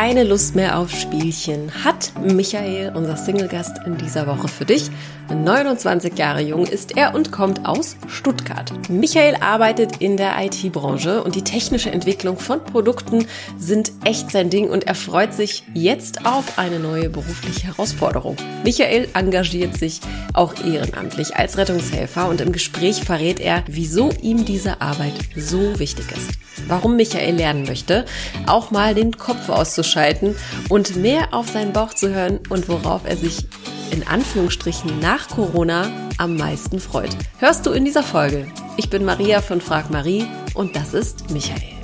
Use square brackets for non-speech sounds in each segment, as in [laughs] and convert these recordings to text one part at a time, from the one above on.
keine Lust mehr auf Spielchen hat Michael, unser Single-Gast in dieser Woche für dich. 29 Jahre jung ist er und kommt aus Stuttgart. Michael arbeitet in der IT-Branche und die technische Entwicklung von Produkten sind echt sein Ding und er freut sich jetzt auf eine neue berufliche Herausforderung. Michael engagiert sich auch ehrenamtlich als Rettungshelfer und im Gespräch verrät er, wieso ihm diese Arbeit so wichtig ist. Warum Michael lernen möchte, auch mal den Kopf auszuschalten und mehr auf seinen Bauch zu hören und worauf er sich in Anführungsstrichen nach Corona am meisten freut. Hörst du in dieser Folge. Ich bin Maria von Frag Marie und das ist Michael.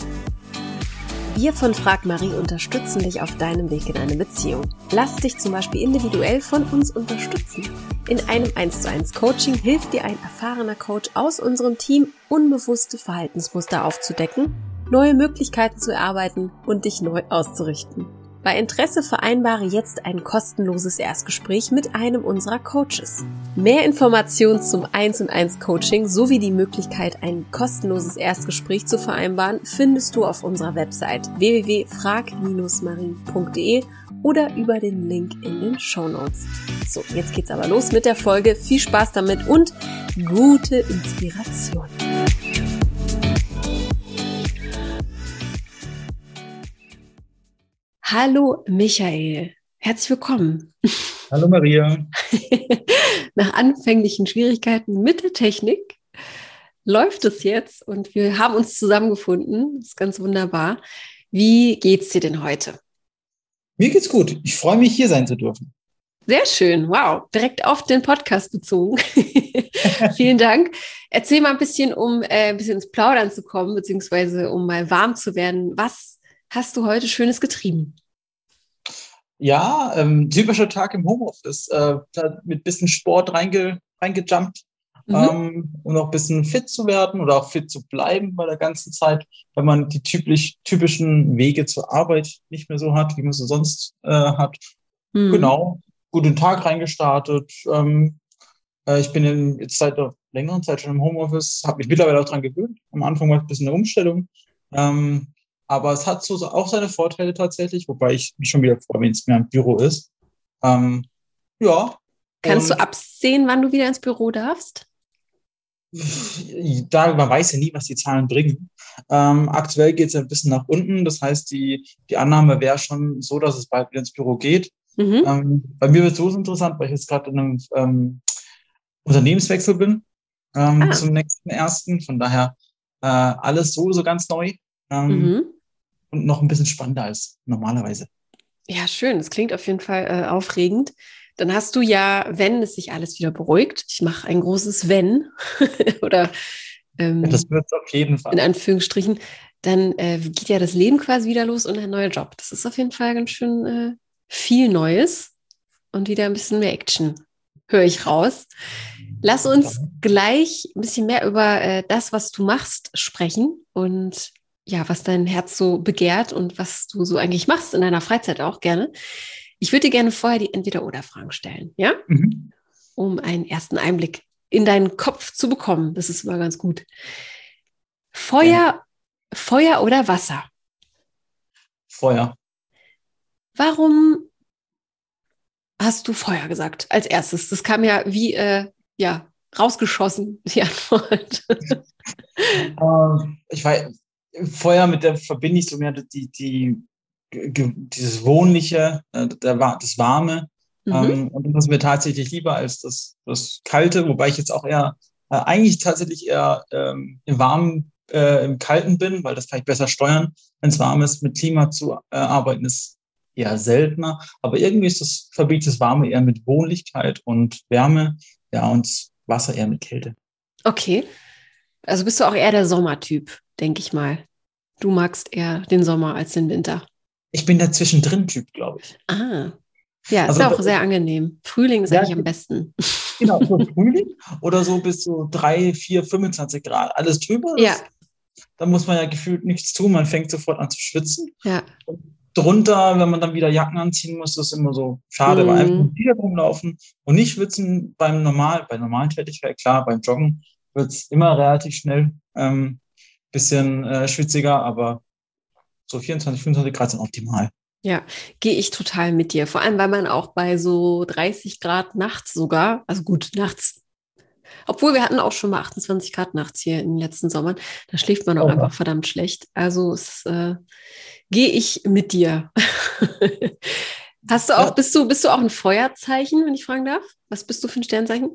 Wir von Frag Marie unterstützen dich auf deinem Weg in eine Beziehung. Lass dich zum Beispiel individuell von uns unterstützen. In einem 1 zu 1 Coaching hilft dir ein erfahrener Coach aus unserem Team, unbewusste Verhaltensmuster aufzudecken, neue Möglichkeiten zu erarbeiten und dich neu auszurichten. Bei Interesse vereinbare jetzt ein kostenloses Erstgespräch mit einem unserer Coaches. Mehr Informationen zum 1 und 1 Coaching sowie die Möglichkeit, ein kostenloses Erstgespräch zu vereinbaren, findest du auf unserer Website www.frag-marie.de oder über den Link in den Show Notes. So, jetzt geht's aber los mit der Folge. Viel Spaß damit und gute Inspiration. Hallo Michael, herzlich willkommen. Hallo Maria. [laughs] Nach anfänglichen Schwierigkeiten mit der Technik läuft es jetzt und wir haben uns zusammengefunden. Das ist ganz wunderbar. Wie geht's dir denn heute? Mir geht's gut. Ich freue mich, hier sein zu dürfen. Sehr schön. Wow. Direkt auf den Podcast bezogen. [laughs] Vielen Dank. Erzähl mal ein bisschen, um äh, ein bisschen ins Plaudern zu kommen, beziehungsweise um mal warm zu werden. Was hast du heute Schönes getrieben? Ja, ähm, typischer Tag im Homeoffice. Äh, mit bisschen Sport reinge, reingejumpt, mhm. ähm, um auch ein bisschen fit zu werden oder auch fit zu bleiben bei der ganzen Zeit, wenn man die typisch, typischen Wege zur Arbeit nicht mehr so hat, wie man sie sonst äh, hat. Mhm. Genau, guten Tag reingestartet. Ähm, äh, ich bin in, jetzt seit einer längeren Zeit schon im Homeoffice, habe mich mittlerweile auch dran gewöhnt. Am Anfang war es ein bisschen eine Umstellung. Ähm, aber es hat so auch seine Vorteile tatsächlich, wobei ich mich schon wieder freue, wenn es mehr im Büro ist. Ähm, ja. Kannst du absehen, wann du wieder ins Büro darfst? Da, man weiß ja nie, was die Zahlen bringen. Ähm, aktuell geht es ein bisschen nach unten. Das heißt, die, die Annahme wäre schon so, dass es bald wieder ins Büro geht. Mhm. Ähm, bei mir wird es so interessant, weil ich jetzt gerade in einem ähm, Unternehmenswechsel bin ähm, ah. zum nächsten ersten. Von daher äh, alles so, so ganz neu. Ähm, mhm und noch ein bisschen spannender als normalerweise. Ja, schön. Das klingt auf jeden Fall äh, aufregend. Dann hast du ja, wenn es sich alles wieder beruhigt, ich mache ein großes Wenn [laughs] oder ähm, ja, das wird auf jeden Fall. In Anführungsstrichen, dann äh, geht ja das Leben quasi wieder los und ein neuer Job. Das ist auf jeden Fall ganz schön äh, viel Neues und wieder ein bisschen mehr Action, höre ich raus. Lass uns gleich ein bisschen mehr über äh, das, was du machst, sprechen und ja, was dein Herz so begehrt und was du so eigentlich machst in deiner Freizeit auch gerne. Ich würde dir gerne vorher die Entweder-Oder-Fragen stellen, ja? Mhm. Um einen ersten Einblick in deinen Kopf zu bekommen. Das ist immer ganz gut. Feuer, ja. Feuer oder Wasser? Feuer. Warum hast du Feuer gesagt als erstes? Das kam ja wie, äh, ja, rausgeschossen, die [laughs] Antwort. ähm, ich weiß, Feuer mit der verbinde ich so mehr die, die, dieses Wohnliche, äh, das Warme. Mhm. Ähm, und das ist mir tatsächlich lieber als das, das Kalte, wobei ich jetzt auch eher, äh, eigentlich tatsächlich eher ähm, im Warmen, äh, im Kalten bin, weil das kann ich besser steuern. Wenn es warm ist, mit Klima zu äh, arbeiten, ist eher seltener. Aber irgendwie ist das, verbinde ich das Warme eher mit Wohnlichkeit und Wärme, ja, und Wasser eher mit Kälte. Okay. Also bist du auch eher der Sommertyp, denke ich mal. Du magst eher den Sommer als den Winter. Ich bin der Zwischendrin-Typ, glaube ich. Ah. Ja, also, ist auch sehr angenehm. Frühling ist ja, eigentlich am besten. Genau, so [laughs] Frühling oder so bis so 3, 4, 25 Grad. Alles drüber. Ja. Da muss man ja gefühlt nichts tun. Man fängt sofort an zu schwitzen. Ja. Und drunter, wenn man dann wieder Jacken anziehen muss, ist immer so schade, mhm. weil einfach wieder rumlaufen und nicht schwitzen beim normal, bei normalen Tätigkeit, klar, beim Joggen wird es immer relativ schnell. Ähm, bisschen äh, schwitziger, aber so 24, 25 Grad sind optimal. Ja, gehe ich total mit dir. Vor allem, weil man auch bei so 30 Grad nachts sogar, also gut, nachts, obwohl wir hatten auch schon mal 28 Grad nachts hier in den letzten Sommern, da schläft man auch oh. einfach verdammt schlecht. Also es, äh, gehe ich mit dir. [laughs] Hast du auch, ja. bist du, bist du auch ein Feuerzeichen, wenn ich fragen darf? Was bist du für ein Sternzeichen?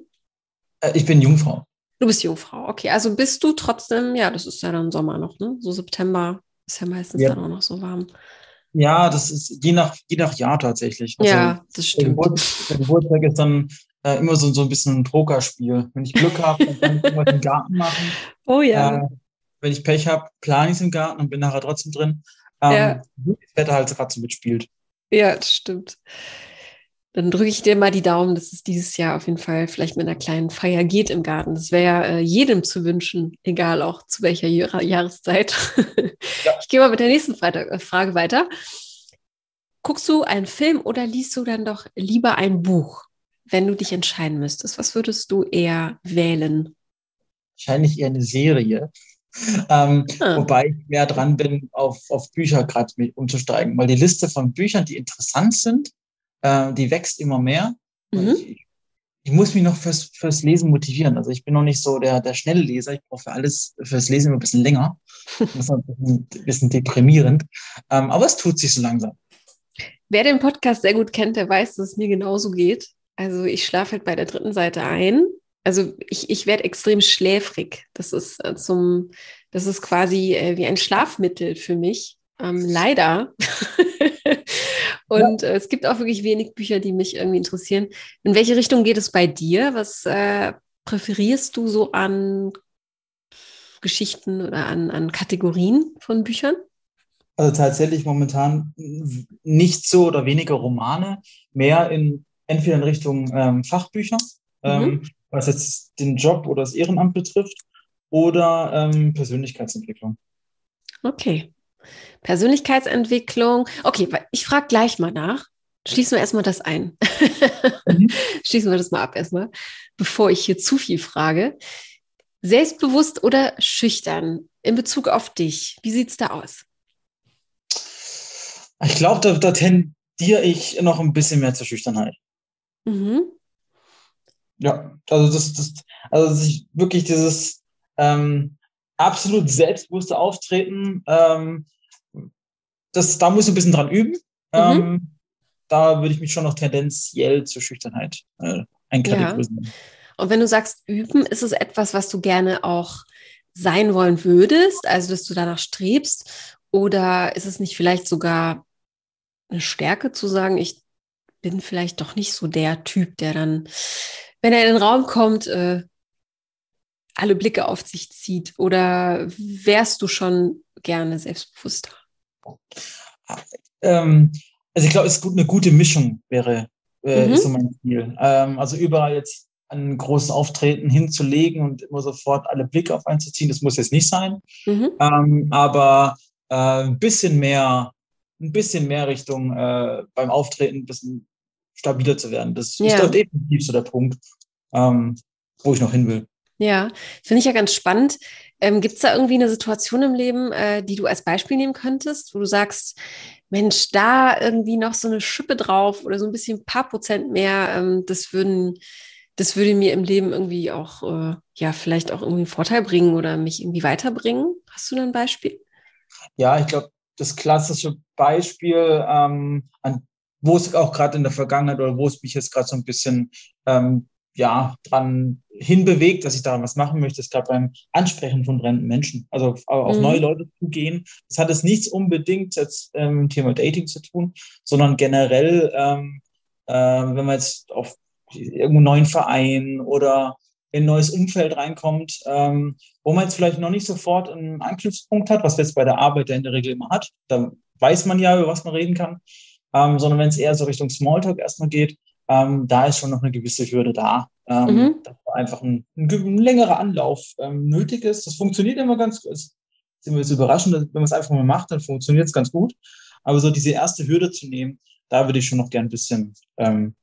Äh, ich bin Jungfrau. Du bist Jungfrau, okay. Also bist du trotzdem, ja, das ist ja dann Sommer noch, ne? So September ist ja meistens ja. dann auch noch so warm. Ja, das ist je nach, je nach Jahr tatsächlich. Also ja, das stimmt. Der Geburtstag ist dann äh, immer so, so ein bisschen ein Pokerspiel. Wenn ich Glück habe, dann kann ich irgendwas im Garten machen. Oh ja. Äh, wenn ich Pech habe, plane ich es im Garten und bin nachher trotzdem drin. Ähm, ja. Das Wetter halt gerade so mitspielt. Ja, das stimmt. Dann drücke ich dir mal die Daumen, dass es dieses Jahr auf jeden Fall vielleicht mit einer kleinen Feier geht im Garten. Das wäre ja äh, jedem zu wünschen, egal auch zu welcher Jahreszeit. [laughs] Ja. Ich gehe mal mit der nächsten äh, Frage weiter. Guckst du einen Film oder liest du dann doch lieber ein Buch, wenn du dich entscheiden müsstest? Was würdest du eher wählen? Wahrscheinlich eher eine Serie. [laughs] Ähm, ah. Wobei ich mehr dran bin, auf, auf Bücher gerade umzusteigen, weil die Liste von Büchern, die interessant sind, äh, die wächst immer mehr. Mhm. Ich, ich, muss mich noch fürs, fürs Lesen motivieren. Also ich bin noch nicht so der, der schnelle Leser. Ich brauche für alles, fürs Lesen immer ein bisschen länger. [laughs] Das ist ein bisschen, ein bisschen deprimierend. Ähm, aber es tut sich so langsam. Wer den Podcast sehr gut kennt, der weiß, dass es mir genauso geht. Also ich schlafe halt bei der dritten Seite ein. Also ich, ich werde extrem schläfrig. Das ist äh, zum, das ist quasi äh, wie ein Schlafmittel für mich. Ähm, leider. [laughs] Und ja. äh, es gibt auch wirklich wenig Bücher, die mich irgendwie interessieren. In welche Richtung geht es bei dir? Was äh, präferierst du so an Geschichten oder an, an Kategorien von Büchern? Also tatsächlich momentan nicht so oder weniger Romane, mehr in entweder in Richtung ähm, Fachbücher, mhm. ähm, was jetzt den Job oder das Ehrenamt betrifft, oder ähm, Persönlichkeitsentwicklung. Okay. Persönlichkeitsentwicklung. Okay, ich frage gleich mal nach. Schließen wir erstmal das ein. Mhm. [laughs] Schließen wir das mal ab erstmal, bevor ich hier zu viel frage. Selbstbewusst oder schüchtern in Bezug auf dich? Wie sieht es da aus? Ich glaube, da, da tendiere ich noch ein bisschen mehr zur Schüchternheit. Mhm. Ja, also das, das also wirklich dieses ähm, absolut selbstbewusste Auftreten, ähm, das, da muss ich ein bisschen dran üben. Mhm. Ähm, da würde ich mich schon noch tendenziell zur Schüchternheit äh, einkategorisieren. Ja. Und wenn du sagst üben, ist es etwas, was du gerne auch sein wollen würdest, also dass du danach strebst? Oder ist es nicht vielleicht sogar eine Stärke zu sagen, ich bin vielleicht doch nicht so der Typ, der dann, wenn er in den Raum kommt, äh, alle Blicke auf sich zieht? Oder wärst du schon gerne selbstbewusster? Ähm, also ich glaube, es ist gut, eine gute Mischung wäre äh, mhm. so mein Ziel. Ähm, also überall jetzt ein großes Auftreten hinzulegen und immer sofort alle Blicke auf einen zu ziehen, das muss jetzt nicht sein. Mhm. Ähm, aber äh, ein bisschen mehr, ein bisschen mehr Richtung äh, beim Auftreten ein bisschen stabiler zu werden. Das ja. ist doch definitiv so der Punkt, ähm, wo ich noch hin will. Ja, finde ich ja ganz spannend. Ähm, Gibt es da irgendwie eine Situation im Leben, äh, die du als Beispiel nehmen könntest, wo du sagst, Mensch, da irgendwie noch so eine Schippe drauf oder so ein bisschen ein paar Prozent mehr, ähm, das würden, das würde mir im Leben irgendwie auch, äh, ja, vielleicht auch irgendwie einen Vorteil bringen oder mich irgendwie weiterbringen? Hast du da ein Beispiel? Ja, ich glaube, das klassische Beispiel, ähm, an, wo es auch gerade in der Vergangenheit oder wo es mich jetzt gerade so ein bisschen ähm, ja, dran hinbewegt, dass ich da was machen möchte, ist gerade beim Ansprechen von brennenden Menschen. Also auf mhm. neue Leute zu gehen. Das hat jetzt nichts unbedingt jetzt ähm, Thema Dating zu tun, sondern generell, ähm, äh, wenn man jetzt auf irgendeinen neuen Verein oder in ein neues Umfeld reinkommt, ähm, wo man jetzt vielleicht noch nicht sofort einen Anknüpfungspunkt hat, was man jetzt bei der Arbeit ja in der Regel immer hat. Da weiß man ja, über was man reden kann. Ähm, sondern wenn es eher so Richtung Smalltalk erstmal geht, ähm, da ist schon noch eine gewisse Hürde da. Ähm, mhm. Dass einfach ein, ein, ein, längerer Anlauf ähm, nötig ist. Das funktioniert immer ganz gut. Ist immer jetzt überraschend, wenn man es einfach mal macht, dann funktioniert es ganz gut. Aber so diese erste Hürde zu nehmen, da würde ich schon noch gern ein bisschen, ähm,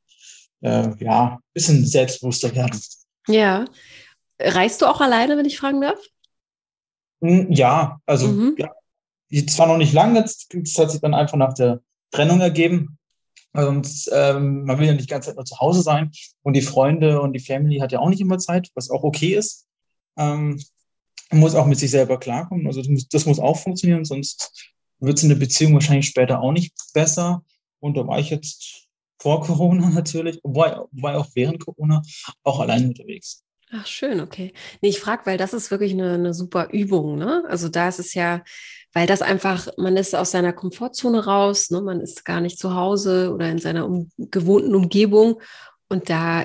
äh, ja, ein bisschen selbstbewusster werden. Ja. Reist du auch alleine, wenn ich fragen darf? Hm, ja, also mhm. ja, zwar noch nicht lange, jetzt, das hat sich dann einfach nach der Trennung ergeben. Sonst, ähm, man will ja nicht die ganze Zeit nur zu Hause sein und die Freunde und die Family hat ja auch nicht immer Zeit, was auch okay ist. Ähm, muss auch mit sich selber klarkommen. Also das muss, das muss auch funktionieren, sonst wird es in der Beziehung wahrscheinlich später auch nicht besser. Und da war ich jetzt vor [laughs] Corona natürlich, wobei, wobei auch während Corona auch allein unterwegs. Ach, schön, okay. Nee, ich frage, weil das ist wirklich eine, eine super Übung, ne? Also da ist es ja, weil das einfach, man ist aus seiner Komfortzone raus, ne? man ist gar nicht zu Hause oder in seiner um, gewohnten Umgebung. Und da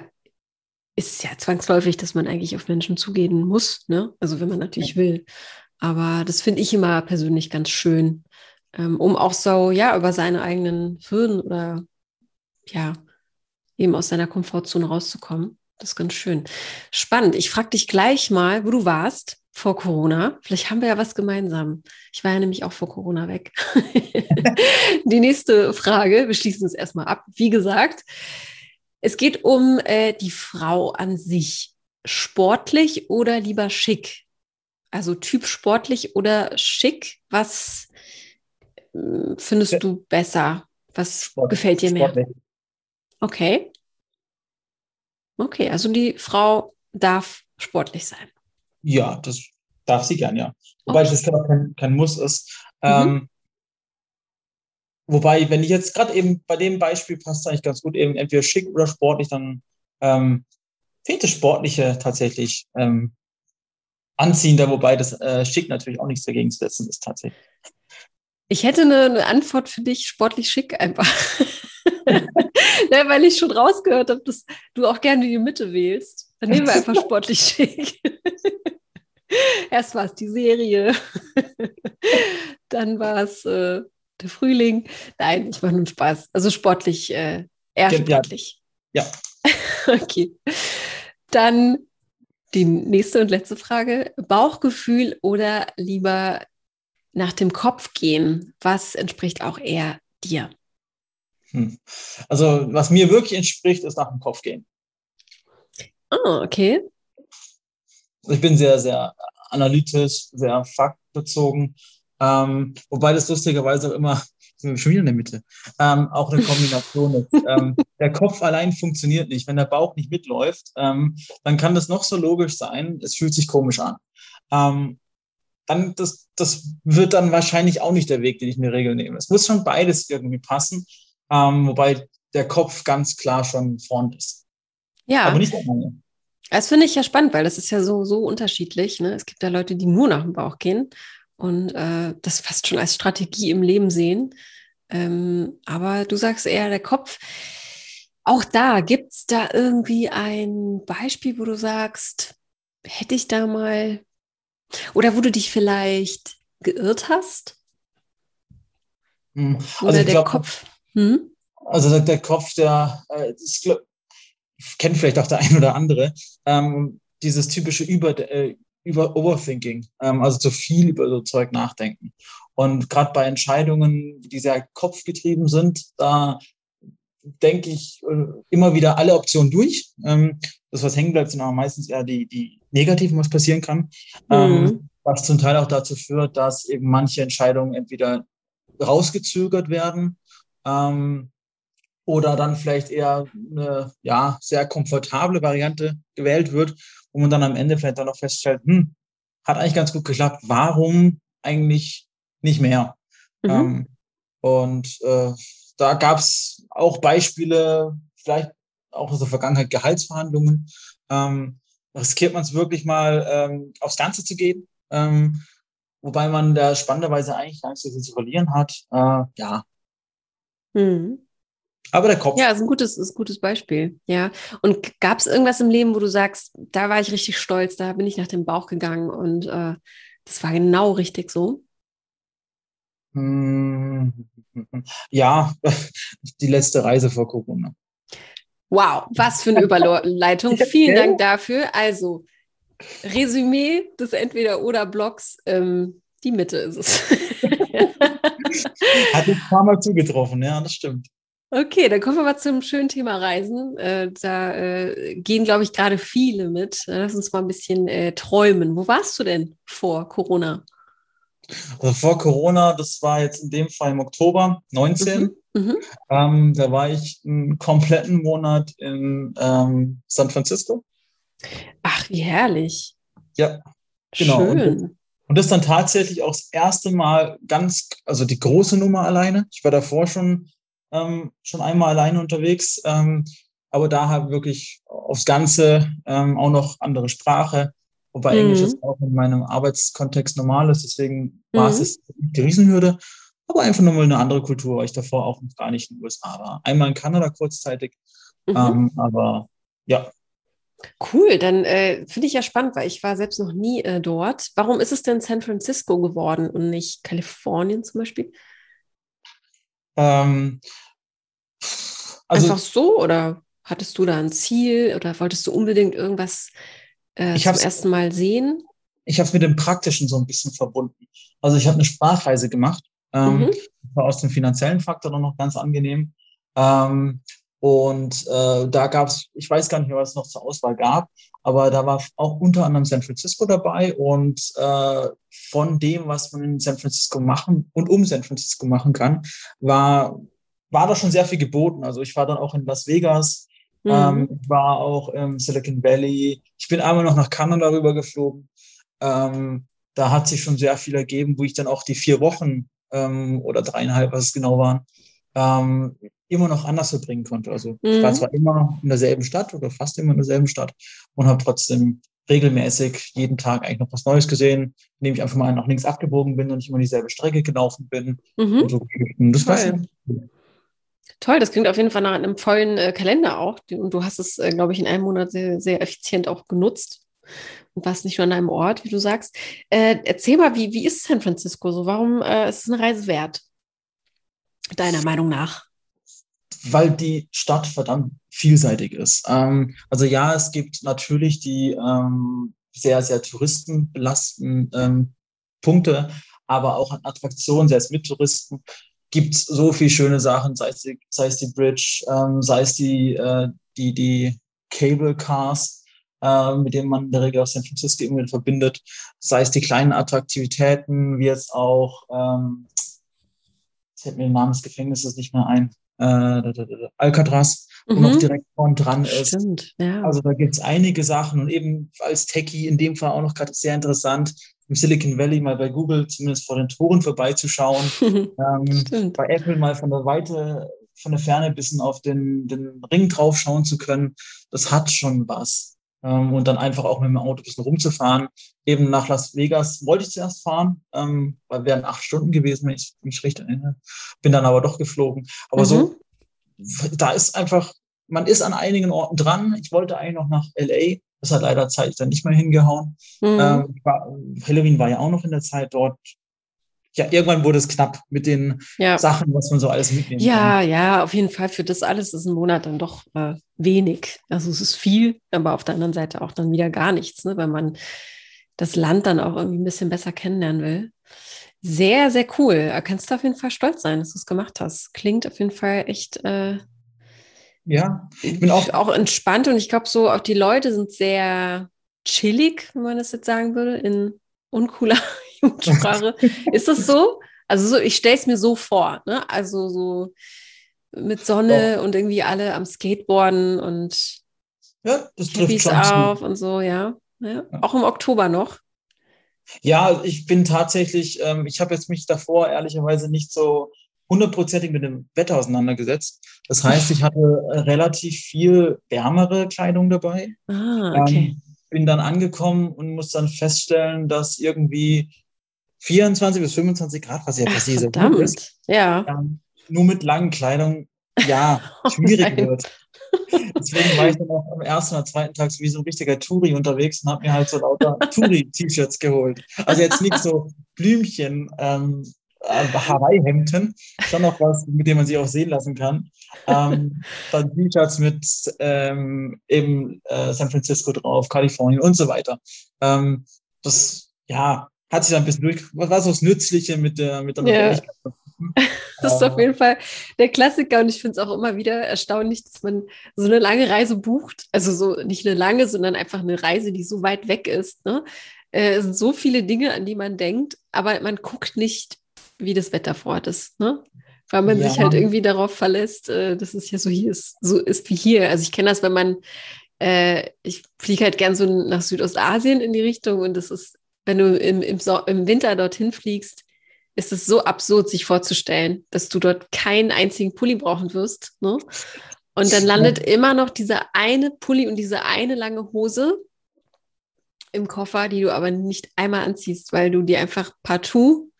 ist es ja zwangsläufig, dass man eigentlich auf Menschen zugehen muss, ne? Also wenn man natürlich will. Aber das finde ich immer persönlich ganz schön, ähm, um auch so, ja, über seine eigenen Hürden oder ja, eben aus seiner Komfortzone rauszukommen. Das ist ganz schön. Spannend. Ich frage dich gleich mal, wo du warst vor Corona. Vielleicht haben wir ja was gemeinsam. Ich war ja nämlich auch vor Corona weg. [laughs] Die nächste Frage, wir schließen es erstmal ab. Wie gesagt, es geht um äh, die Frau an sich. Sportlich oder lieber schick? Also Typ sportlich oder schick? Was äh, findest du besser? Was Sport, gefällt dir mehr? Sportlich. Okay. Okay, also die Frau darf sportlich sein. Ja, das darf sie gern, ja. Wobei okay. das kein, kein Muss ist. Mhm. Ähm, wobei, wenn ich jetzt gerade eben bei dem Beispiel passt eigentlich ganz gut, eben entweder schick oder sportlich, dann ähm, fehlt das Sportliche tatsächlich ähm, anziehender, wobei das äh, schick natürlich auch nichts dagegen zu setzen ist tatsächlich. Ich hätte eine, eine Antwort für dich, sportlich schick einfach. [laughs] [laughs] ne, weil ich schon rausgehört habe, dass du auch gerne die Mitte wählst. Dann nehmen wir einfach [laughs] sportlich schick. [laughs] Erst war es die Serie, dann war es äh, der Frühling. Nein, ich mache nur Spaß. Also sportlich, äh, eher sportlich. Ja. okay. Dann die nächste und letzte Frage. Bauchgefühl oder lieber nach dem Kopf gehen? Was entspricht auch eher dir? Hm. Also, was mir wirklich entspricht, ist nach dem Kopf gehen. Oh, okay. Ich bin sehr, sehr analytisch, sehr faktbezogen. Ähm, wobei das lustigerweise auch immer, [laughs] sind wir schon wieder in der Mitte, ähm, auch eine Kombination [laughs] ist. ähm, der Kopf allein funktioniert nicht. Wenn der Bauch nicht mitläuft, ähm, dann kann das noch so logisch sein, es fühlt sich komisch an. Ähm, dann, das, das wird dann wahrscheinlich auch nicht der Weg, den ich mir regel nehme. Es muss schon beides irgendwie passen ähm, wobei der Kopf ganz klar schon vorn ist. Ja. Aber nicht lange. Das finde ich ja spannend, weil das ist ja so, so unterschiedlich. Ne? Es gibt ja Leute, die nur nach dem Bauch gehen und äh, das fast schon als Strategie im Leben sehen. Ähm, aber du sagst eher der Kopf. Auch da, gibt es da irgendwie ein Beispiel, wo du sagst, hätte ich da mal, oder wo du dich vielleicht geirrt hast? Hm, also oder der glaub, Kopf? Hm? Also der, der, Kopf, der äh, ist, glaub, kennt vielleicht auch der ein oder andere, ähm, dieses typische Über, äh, über Overthinking, ähm, also zu viel über so Zeug nachdenken. Und gerade bei Entscheidungen, die sehr kopfgetrieben sind, da denke ich äh, immer wieder alle Optionen durch. Ähm, das, was hängen bleibt, sind aber meistens eher die, die negativen, was passieren kann. Ähm, mhm. Was zum Teil auch dazu führt, dass eben manche Entscheidungen entweder rausgezögert werden ähm, oder dann vielleicht eher eine ja, sehr komfortable Variante gewählt wird, wo man dann am Ende vielleicht dann noch feststellt, hm, hat eigentlich ganz gut geklappt, warum eigentlich nicht mehr? Mhm. Ähm, und äh, da gab es auch Beispiele, vielleicht auch aus der Vergangenheit Gehaltsverhandlungen. Ähm, riskiert man es wirklich mal ähm, aufs Ganze zu gehen, ähm, wobei man da spannenderweise eigentlich gar nicht so viel zu verlieren hat. Äh, ja, Mhm. Aber der Kopf. Ja, ist ein gutes, ist ein gutes Beispiel. Ja. Und gab es irgendwas im Leben, wo du sagst, da war ich richtig stolz, da bin ich nach dem Bauch gegangen und äh, das war genau richtig so? Hm. [laughs] Ja, [laughs] die letzte Reise vor Corona. Wow, was für eine [laughs] Überleitung. Vielen Dank dafür. Also, Resümee des Entweder-Oder-Blogs, ähm, die Mitte ist es. [laughs] Hat ein paar Mal zugetroffen, ja, das stimmt. Okay, dann kommen wir mal zum schönen Thema Reisen. Äh, da äh, gehen, glaube ich, gerade viele mit. Lass uns mal ein bisschen äh, träumen. Wo warst du denn vor Corona? Also vor Corona, das war jetzt in dem Fall im Oktober 19. Mhm. Mhm. Ähm, da war ich einen kompletten Monat in ähm, San Francisco. Ach, wie herrlich. Ja, genau. Schön. Und das dann tatsächlich auch das erste Mal ganz, also die große Nummer alleine. Ich war davor schon, ähm, schon einmal alleine unterwegs, ähm, aber da halt wirklich aufs Ganze ähm, auch noch andere Sprache, wobei mhm. Englisch jetzt auch in meinem Arbeitskontext normal ist, deswegen war mhm. es die Riesenhürde, aber einfach nur mal eine andere Kultur, weil ich davor auch noch gar nicht in den USA war. Einmal in Kanada kurzzeitig, mhm. ähm, aber ja, Cool, dann äh, finde ich ja spannend, weil ich war selbst noch nie äh, dort. Warum ist es denn San Francisco geworden und nicht Kalifornien zum Beispiel? Ähm, also, Einfach so oder hattest du da ein Ziel oder wolltest du unbedingt irgendwas äh, zum ersten Mal sehen? Ich habe es mit dem Praktischen so ein bisschen verbunden. Also ich habe eine Sprachreise gemacht. Ähm, mhm. war aus dem finanziellen Faktor dann noch ganz angenehm. Ähm, und äh, da gab es, ich weiß gar nicht mehr, was es noch zur Auswahl gab, aber da war auch unter anderem San Francisco dabei. Und äh, von dem, was man in San Francisco machen und um San Francisco machen kann, war, war da schon sehr viel geboten. Also ich war dann auch in Las Vegas, mhm. ähm, war auch im Silicon Valley. Ich bin einmal noch nach Kanada rüber geflogen. Ähm, da hat sich schon sehr viel ergeben, wo ich dann auch die vier Wochen ähm, oder dreieinhalb, was es genau waren, ähm, immer noch anders verbringen konnte. Also mhm. ich war mhm. zwar immer in derselben Stadt oder fast immer in derselben Stadt und habe trotzdem regelmäßig jeden Tag eigentlich noch was Neues gesehen, indem ich einfach mal nach links abgebogen bin und nicht immer dieselbe Strecke gelaufen bin. Mhm. So. Das war Toll. Toll, das klingt auf jeden Fall nach einem vollen äh, Kalender auch. Und du hast es, äh, glaube ich, in einem Monat sehr, sehr effizient auch genutzt und warst nicht nur an einem Ort, wie du sagst. Äh, erzähl mal, wie, wie ist San Francisco so? Warum äh, ist es eine Reise wert? Deiner Meinung nach? weil die Stadt verdammt vielseitig ist. Ähm, also ja, es gibt natürlich die ähm, sehr, sehr touristenbelasteten ähm, Punkte, aber auch an Attraktionen, sei es mit Touristen, gibt es so viele schöne Sachen, sei es die, sei es die Bridge, ähm, sei es die, äh, die, die Cable Cars, äh, mit denen man in der Regel aus San Francisco irgendwie verbindet, sei es die kleinen Attraktivitäten, wie jetzt auch, ähm, fällt mir der Name des Gefängnisses nicht mehr ein, äh, Alcatraz, wo mhm. noch direkt vorn dran ist. Stimmt, ja. Also da gibt es einige Sachen und eben als Techie in dem Fall auch noch gerade sehr interessant, im Silicon Valley mal bei Google zumindest vor den Toren vorbeizuschauen, [laughs] ähm, bei Apple mal von der Weite, von der Ferne ein bisschen auf den, den Ring drauf schauen zu können, das hat schon was ähm, und dann einfach auch mit dem Auto ein bisschen rumzufahren. Eben nach Las Vegas wollte ich zuerst fahren, ähm, weil wären acht Stunden gewesen, wenn ich mich richtig erinnere. Bin dann aber doch geflogen. Aber mhm. so, da ist einfach, man ist an einigen Orten dran. Ich wollte eigentlich noch nach LA. Das hat leider zeitlich dann nicht mehr hingehauen. Mhm. Ähm, war, Halloween war ja auch noch in der Zeit dort ja, irgendwann wurde es knapp mit den ja. Sachen, was man so alles mitnehmen ja, kann. Ja, ja, auf jeden Fall. Für das alles ist ein Monat dann doch äh, wenig. Also es ist viel, aber auf der anderen Seite auch dann wieder gar nichts, ne, weil man das Land dann auch irgendwie ein bisschen besser kennenlernen will. Sehr, sehr cool. Da kannst du auf jeden Fall stolz sein, dass du es gemacht hast. Klingt auf jeden Fall echt. Äh, ja, ich bin auch, auch entspannt und ich glaube, so auch die Leute sind sehr chillig, wenn man das jetzt sagen würde, in uncooler Jugendsprache. [laughs] ist das so? Also so, ich stelle es mir so vor, ne? Also so mit Sonne oh. und irgendwie alle am Skateboarden und ja, das trifft auf und so, ja. ja. Auch im Oktober noch. Ja, ich bin tatsächlich, ähm, ich habe jetzt mich davor ehrlicherweise nicht so hundertprozentig mit dem Wetter auseinandergesetzt. Das heißt, ich hatte relativ viel wärmere Kleidung dabei. Ah, okay. Ähm, bin dann angekommen und muss dann feststellen, dass irgendwie 24 bis 25 Grad, was ja per se gut ist, ja. Ähm, nur mit langen Kleidung, ja, [laughs] oh schwierig oh wird. Deswegen war ich dann auch am ersten oder zweiten Tag wie so ein richtiger Touri unterwegs und habe mir halt so lauter [laughs] Touri-T-Shirts geholt. Also jetzt nicht so Blümchen, ähm, äh, Hawaii-Hemden, schon noch was, mit dem man sich auch sehen lassen kann. Ähm, dann T-Shirts mit ähm, eben äh, San Francisco drauf, Kalifornien und so weiter. Ähm, das, ja, hat sich dann ein bisschen durch, was war so das Nützliche mit der, mit der ja. [laughs] Das ist auf jeden Fall der Klassiker und ich finde es auch immer wieder erstaunlich, dass man so eine lange Reise bucht. Also so nicht eine lange, sondern einfach eine Reise, die so weit weg ist. Ne? äh, es sind so viele Dinge, an die man denkt, aber man guckt nicht, wie das Wetter vor Ort ist, ne? Weil man ja. sich halt irgendwie darauf verlässt, äh, dass es ja so hier ist, so ist wie hier. Also ich kenne das, wenn man, äh, ich fliege halt gern so nach Südostasien in die Richtung und das ist, wenn du im, im, so im Winter dorthin fliegst, ist es so absurd, sich vorzustellen, dass du dort keinen einzigen Pulli brauchen wirst. Ne? Und dann landet immer noch dieser eine Pulli und diese eine lange Hose im Koffer, die du aber nicht einmal anziehst, weil du dir einfach partout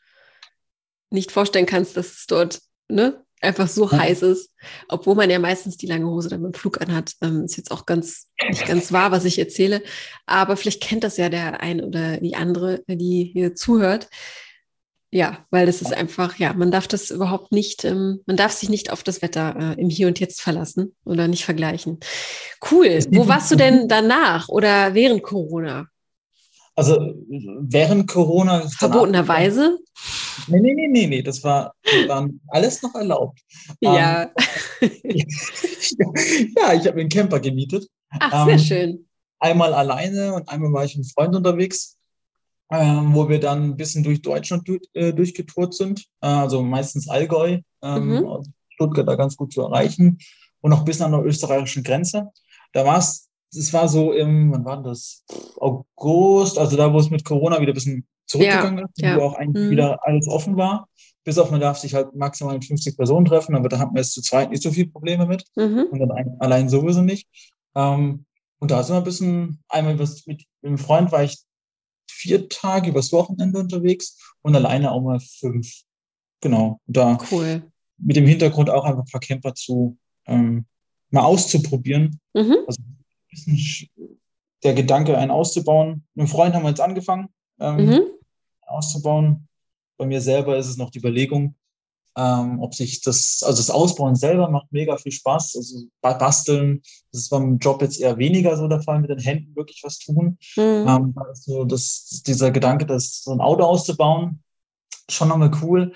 nicht vorstellen kannst, dass es dort ne, einfach so ja. heiß ist, obwohl man ja meistens die lange Hose dann beim Flug anhat. Ähm, ist jetzt auch ganz nicht ganz wahr, was ich erzähle, aber vielleicht kennt das ja der eine oder die andere, die hier zuhört. Ja, weil das ist einfach, ja, man darf das überhaupt nicht, ähm, man darf sich nicht auf das Wetter äh, im Hier und Jetzt verlassen oder nicht vergleichen. Cool. Wo warst du denn danach oder während Corona? Also während Corona. Verbotenerweise? Nee, nee, nee, nee, nee, das war, war alles noch erlaubt. Ja. Ähm, [laughs] [laughs] ja, ich habe einen Camper gemietet. Ach, sehr ähm, schön. Einmal alleine und einmal war ich mit einem Freund unterwegs, ähm, wo wir dann ein bisschen durch Deutschland du, äh, durchgetourt sind. Äh, also meistens Allgäu, ähm, mhm. Stuttgart da ganz gut zu erreichen und noch bis an der österreichischen Grenze. Da war es es war so im, wann war das? August, also da, wo es mit Corona wieder ein bisschen zurückgegangen ja, ist, ja. wo auch eigentlich mhm. wieder alles offen war. Bis auf man darf sich halt maximal mit 50 Personen treffen, aber da hatten wir jetzt zu zweit nicht so viele Probleme mit. Mhm. Und dann ein, allein sowieso nicht. Ähm, und da sind wir ein bisschen, einmal mit, mit einem Freund war ich vier Tage übers Wochenende unterwegs und alleine auch mal fünf. Genau. Und da cool. mit dem Hintergrund auch einfach ein paar Camper zu ähm, mal auszuprobieren. Mhm. Also der Gedanke, einen auszubauen. Mit einem Freund haben wir jetzt angefangen, ähm, mhm. auszubauen. Bei mir selber ist es noch die Überlegung, ähm, ob sich das, also das Ausbauen selber macht mega viel Spaß. Also basteln, das ist beim Job jetzt eher weniger so der Fall, mit den Händen wirklich was tun. Mhm. Ähm, also das, dieser Gedanke, das so ein Auto auszubauen, schon nochmal cool.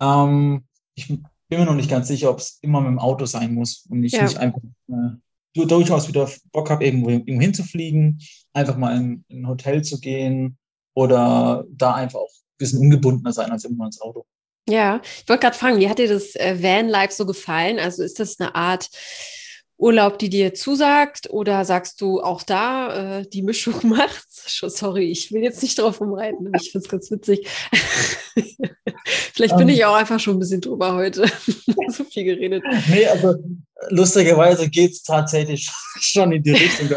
Ähm, ich bin mir noch nicht ganz sicher, ob es immer mit dem Auto sein muss und ich ja. nicht einfach äh, durchaus wieder Bock habe, irgendwo, irgendwo hinzufliegen, einfach mal in, in, ein Hotel zu gehen oder da einfach auch ein bisschen ungebundener sein als immer ins Auto. Ja, ich wollte gerade fragen, wie hat dir das äh, Van-Life so gefallen? Also ist das eine Art Urlaub, die dir zusagt? Oder sagst du auch da, äh, die Mischung [laughs] macht's? Sorry, ich will jetzt nicht drauf rumreiten, ich finde es ganz witzig. [laughs] Vielleicht bin um, ähm. ich auch einfach schon ein bisschen drüber heute. [laughs] so viel geredet. Nee, also lustigerweise geht es tatsächlich schon in die Richtung.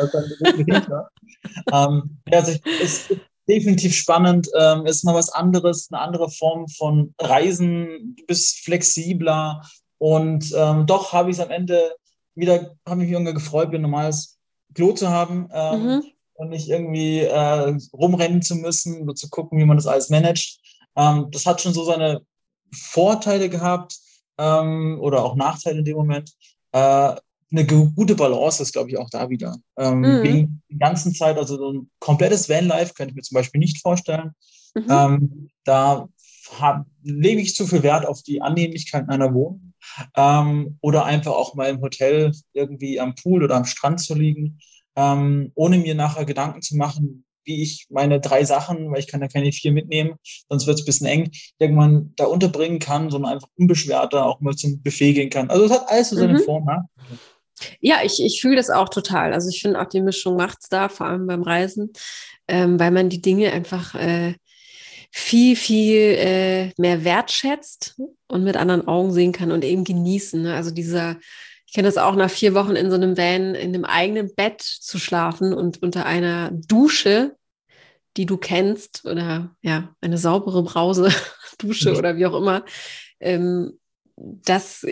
ähm, also es ist definitiv spannend, ähm, ist mal was anderes, eine andere Form von Reisen, du bist flexibler und ähm, doch habe ich es am Ende wieder, habe mich irgendwie gefreut, ein normales Klo zu haben ähm, mhm. und nicht irgendwie äh, rumrennen zu müssen oder zu gucken, wie man das alles managt. Ähm, das hat schon so seine Vorteile gehabt ähm, oder auch Nachteile in dem Moment. Äh, eine gute Balance ist, glaube ich, auch da wieder. Ähm, mhm. Wegen der ganzen Zeit, also so ein komplettes Vanlife könnte ich mir zum Beispiel nicht vorstellen. Mhm. Ähm, da hab, lege ich zu viel Wert auf die Annehmlichkeit einer Wohnung ähm, oder einfach auch mal im Hotel irgendwie am Pool oder am Strand zu liegen, ähm, ohne mir nachher Gedanken zu machen, wie ich meine drei Sachen, weil ich kann ja keine vier mitnehmen, sonst wird es ein bisschen eng, irgendwann da unterbringen kann, sondern einfach unbeschwerter auch mal zum Buffet gehen kann. Also es hat alles so seine mhm. Und Nachteile. Ja, ich, ich fühle das auch total. Also ich finde auch die Mischung macht's da, vor allem beim Reisen, ähm, weil man die Dinge einfach äh, viel, viel äh, mehr wertschätzt und mit anderen Augen sehen kann und eben genießen. Ne? Also dieser, ich kenne das auch nach vier Wochen in so einem Van in einem eigenen Bett zu schlafen und unter einer Dusche, die du kennst, oder ja, eine saubere Brause-Dusche [laughs] oder wie auch immer. Ähm, das,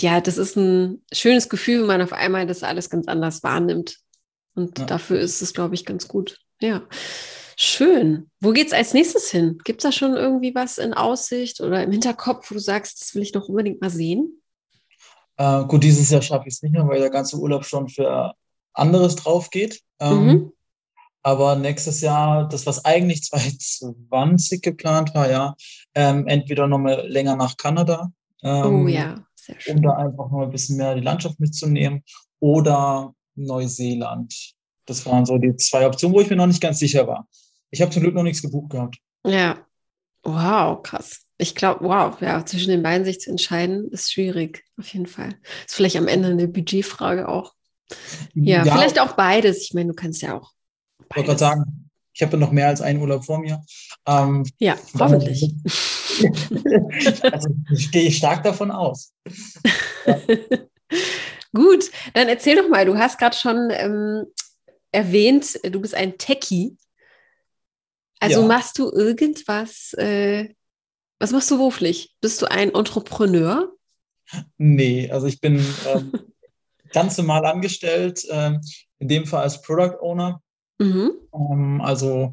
ja, das ist ein schönes Gefühl, wenn man auf einmal das alles ganz anders wahrnimmt. Und ja. dafür ist es, glaube ich, ganz gut. Ja. Schön. Wo geht's als nächstes hin? Gibt es da schon irgendwie was in Aussicht oder im Hinterkopf, wo du sagst, das will ich noch unbedingt mal sehen? Äh, gut, dieses Jahr schaffe ich es nicht mehr, weil der ganze Urlaub schon für anderes drauf geht. Ähm, mhm. Aber nächstes Jahr, das was eigentlich 2020 geplant war, ja, ähm, entweder nochmal länger nach Kanada. Ähm, oh ja. Um da einfach noch ein bisschen mehr die Landschaft mitzunehmen. Oder Neuseeland. Das waren so die zwei Optionen, wo ich mir noch nicht ganz sicher war. ich habe zum Glück noch nichts gebucht gehabt. Ja. Wow, krass. Ich glaube, wow, ja, zwischen den beiden sich zu entscheiden, ist schwierig, auf jeden Fall. Ist vielleicht am Ende eine Budgetfrage auch. Ja, ja. vielleicht auch beides. Ich meine, du kannst ja auch. Ich wollte gerade sagen, ich habe noch mehr als einen Urlaub vor mir. Ähm, ja, hoffentlich. [laughs] also ich gehe stark davon aus. Ja. [laughs] Gut, dann erzähl doch mal, du hast gerade schon ähm, erwähnt, du bist ein Techie. Also ja. machst du irgendwas, äh, was machst du beruflich? Bist du ein Entrepreneur? Nee, also ich bin ähm, [laughs] ganz normal angestellt, ähm, in dem Fall als Product Owner. Mhm. Ähm, also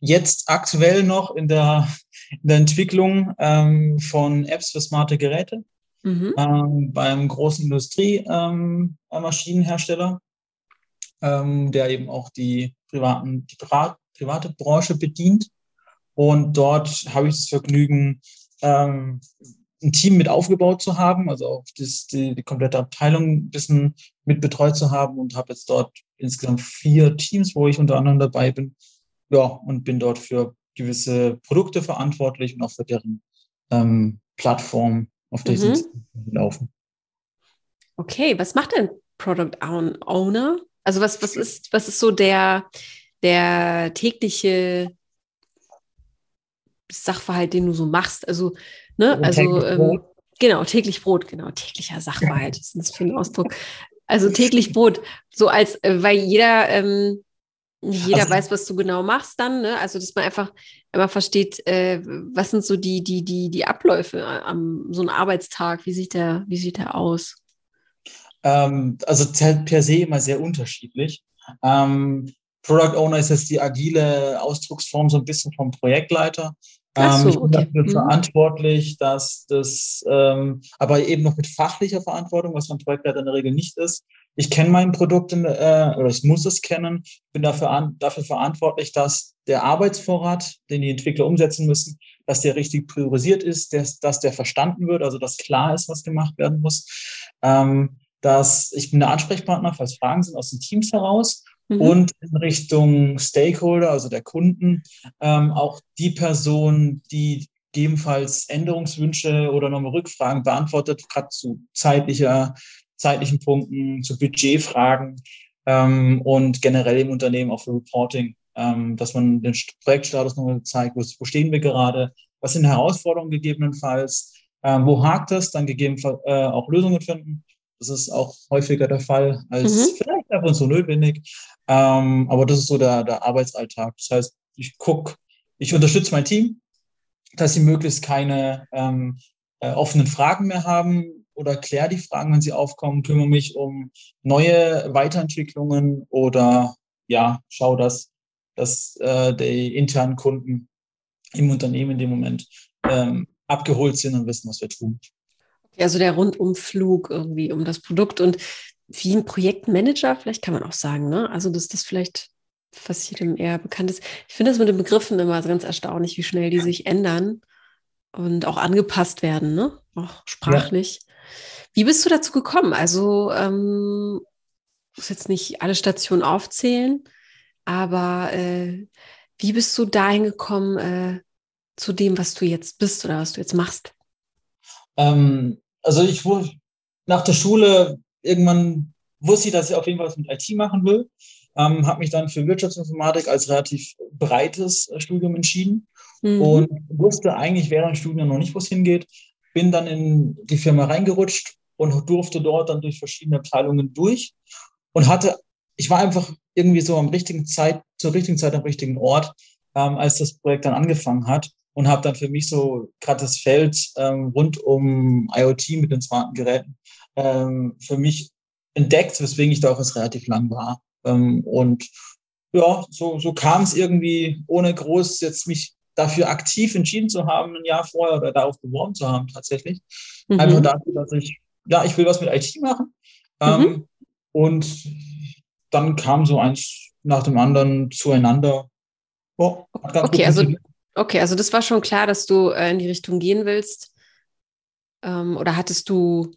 jetzt aktuell noch in der, in der Entwicklung ähm, von Apps für smarte Geräte mhm. ähm, beim großen Industriemaschinenhersteller, ähm, der eben auch die privaten, die Pri private Branche bedient. Und dort habe ich das Vergnügen, ein Team mit aufgebaut zu haben, also auch das, die, die komplette Abteilung ein bisschen mit betreut zu haben und habe jetzt dort insgesamt vier Teams, wo ich unter anderem dabei bin. Ja, und bin dort für gewisse Produkte verantwortlich und auch für deren ähm, Plattform auf der mhm. sie laufen. Okay, was macht denn Product Owner? Also was, was ist, was ist so der, der tägliche Sachverhalt, den du so machst? Also, ne, also, ähm, genau, täglich Brot, genau, täglicher Sachverhalt, [laughs] ist das für ein Ausdruck? Also täglich Brot, so als, äh, weil jeder, ähm, jeder also, weiß, was du genau machst dann, ne? Also, dass man einfach immer versteht, äh, was sind so die, die, die, die Abläufe am so einem Arbeitstag, wie sieht der, wie sieht der aus? Ähm, also per se immer sehr unterschiedlich. Ähm, Product Owner ist jetzt die agile Ausdrucksform so ein bisschen vom Projektleiter. Ähm, so, ich bin okay. dafür mhm. verantwortlich, dass das, ähm, aber eben noch mit fachlicher Verantwortung, was man Projektleiter in der Regel nicht ist. Ich kenne mein Produkt in, äh, oder ich muss es kennen. bin dafür, an, dafür verantwortlich, dass der Arbeitsvorrat, den die Entwickler umsetzen müssen, dass der richtig priorisiert ist, dass, dass der verstanden wird, also dass klar ist, was gemacht werden muss. Ähm, dass ich bin der Ansprechpartner, falls Fragen sind aus den Teams heraus mhm. und in Richtung Stakeholder, also der Kunden, ähm, auch die Person, die gegebenenfalls Änderungswünsche oder nochmal Rückfragen beantwortet, gerade zu zeitlicher, zeitlichen Punkten, zu Budgetfragen ähm, und generell im Unternehmen auch für Reporting, ähm, dass man den Projektstatus nochmal zeigt, wo, wo stehen wir gerade, was sind Herausforderungen gegebenenfalls, ähm, wo hakt es, dann gegebenenfalls äh, auch Lösungen finden. Das ist auch häufiger der Fall als mhm. Und zu notwendig. Ähm, aber das ist so der, der Arbeitsalltag. Das heißt, ich gucke, ich unterstütze mein Team, dass sie möglichst keine ähm, äh, offenen Fragen mehr haben oder kläre die Fragen, wenn sie aufkommen, kümmere mich um neue Weiterentwicklungen oder ja, schaue, dass, dass äh, die internen Kunden im Unternehmen in dem Moment ähm, abgeholt sind und wissen, was wir tun. Also der Rundumflug irgendwie um das Produkt und wie ein Projektmanager, vielleicht kann man auch sagen, ne? Also, dass das vielleicht was jedem eher bekannt ist. Ich finde das mit den Begriffen immer ganz erstaunlich, wie schnell die sich ändern und auch angepasst werden, ne? Auch sprachlich. Ja. Wie bist du dazu gekommen? Also, ähm, ich muss jetzt nicht alle Stationen aufzählen, aber äh, wie bist du dahin gekommen äh, zu dem, was du jetzt bist oder was du jetzt machst? Ähm, also ich wurde nach der Schule irgendwann wusste ich, dass ich auf jeden Fall was mit IT machen will. Ähm, habe mich dann für Wirtschaftsinformatik als relativ breites äh, Studium entschieden mhm. und wusste eigentlich während dem Studium noch nicht, wo es hingeht. Bin dann in die Firma reingerutscht und durfte dort dann durch verschiedene Abteilungen durch und hatte, ich war einfach irgendwie so am richtigen Zeit, zur richtigen Zeit am richtigen Ort, ähm, als das Projekt dann angefangen hat und habe dann für mich so gerade das Feld ähm, rund um IoT mit den smarten Geräten ähm, für mich entdeckt, weswegen ich da auch jetzt relativ lang war. Ähm, und ja, so, so kam es irgendwie, ohne groß jetzt mich dafür aktiv entschieden zu haben, ein Jahr vorher oder darauf beworben zu haben tatsächlich. Mhm. Einfach dafür, dass ich, ja, ich will was mit IT machen. Ähm, mhm. Und dann kam so eins nach dem anderen zueinander. Oh, okay, also, okay, also das war schon klar, dass du äh, in die Richtung gehen willst. Ähm, oder hattest du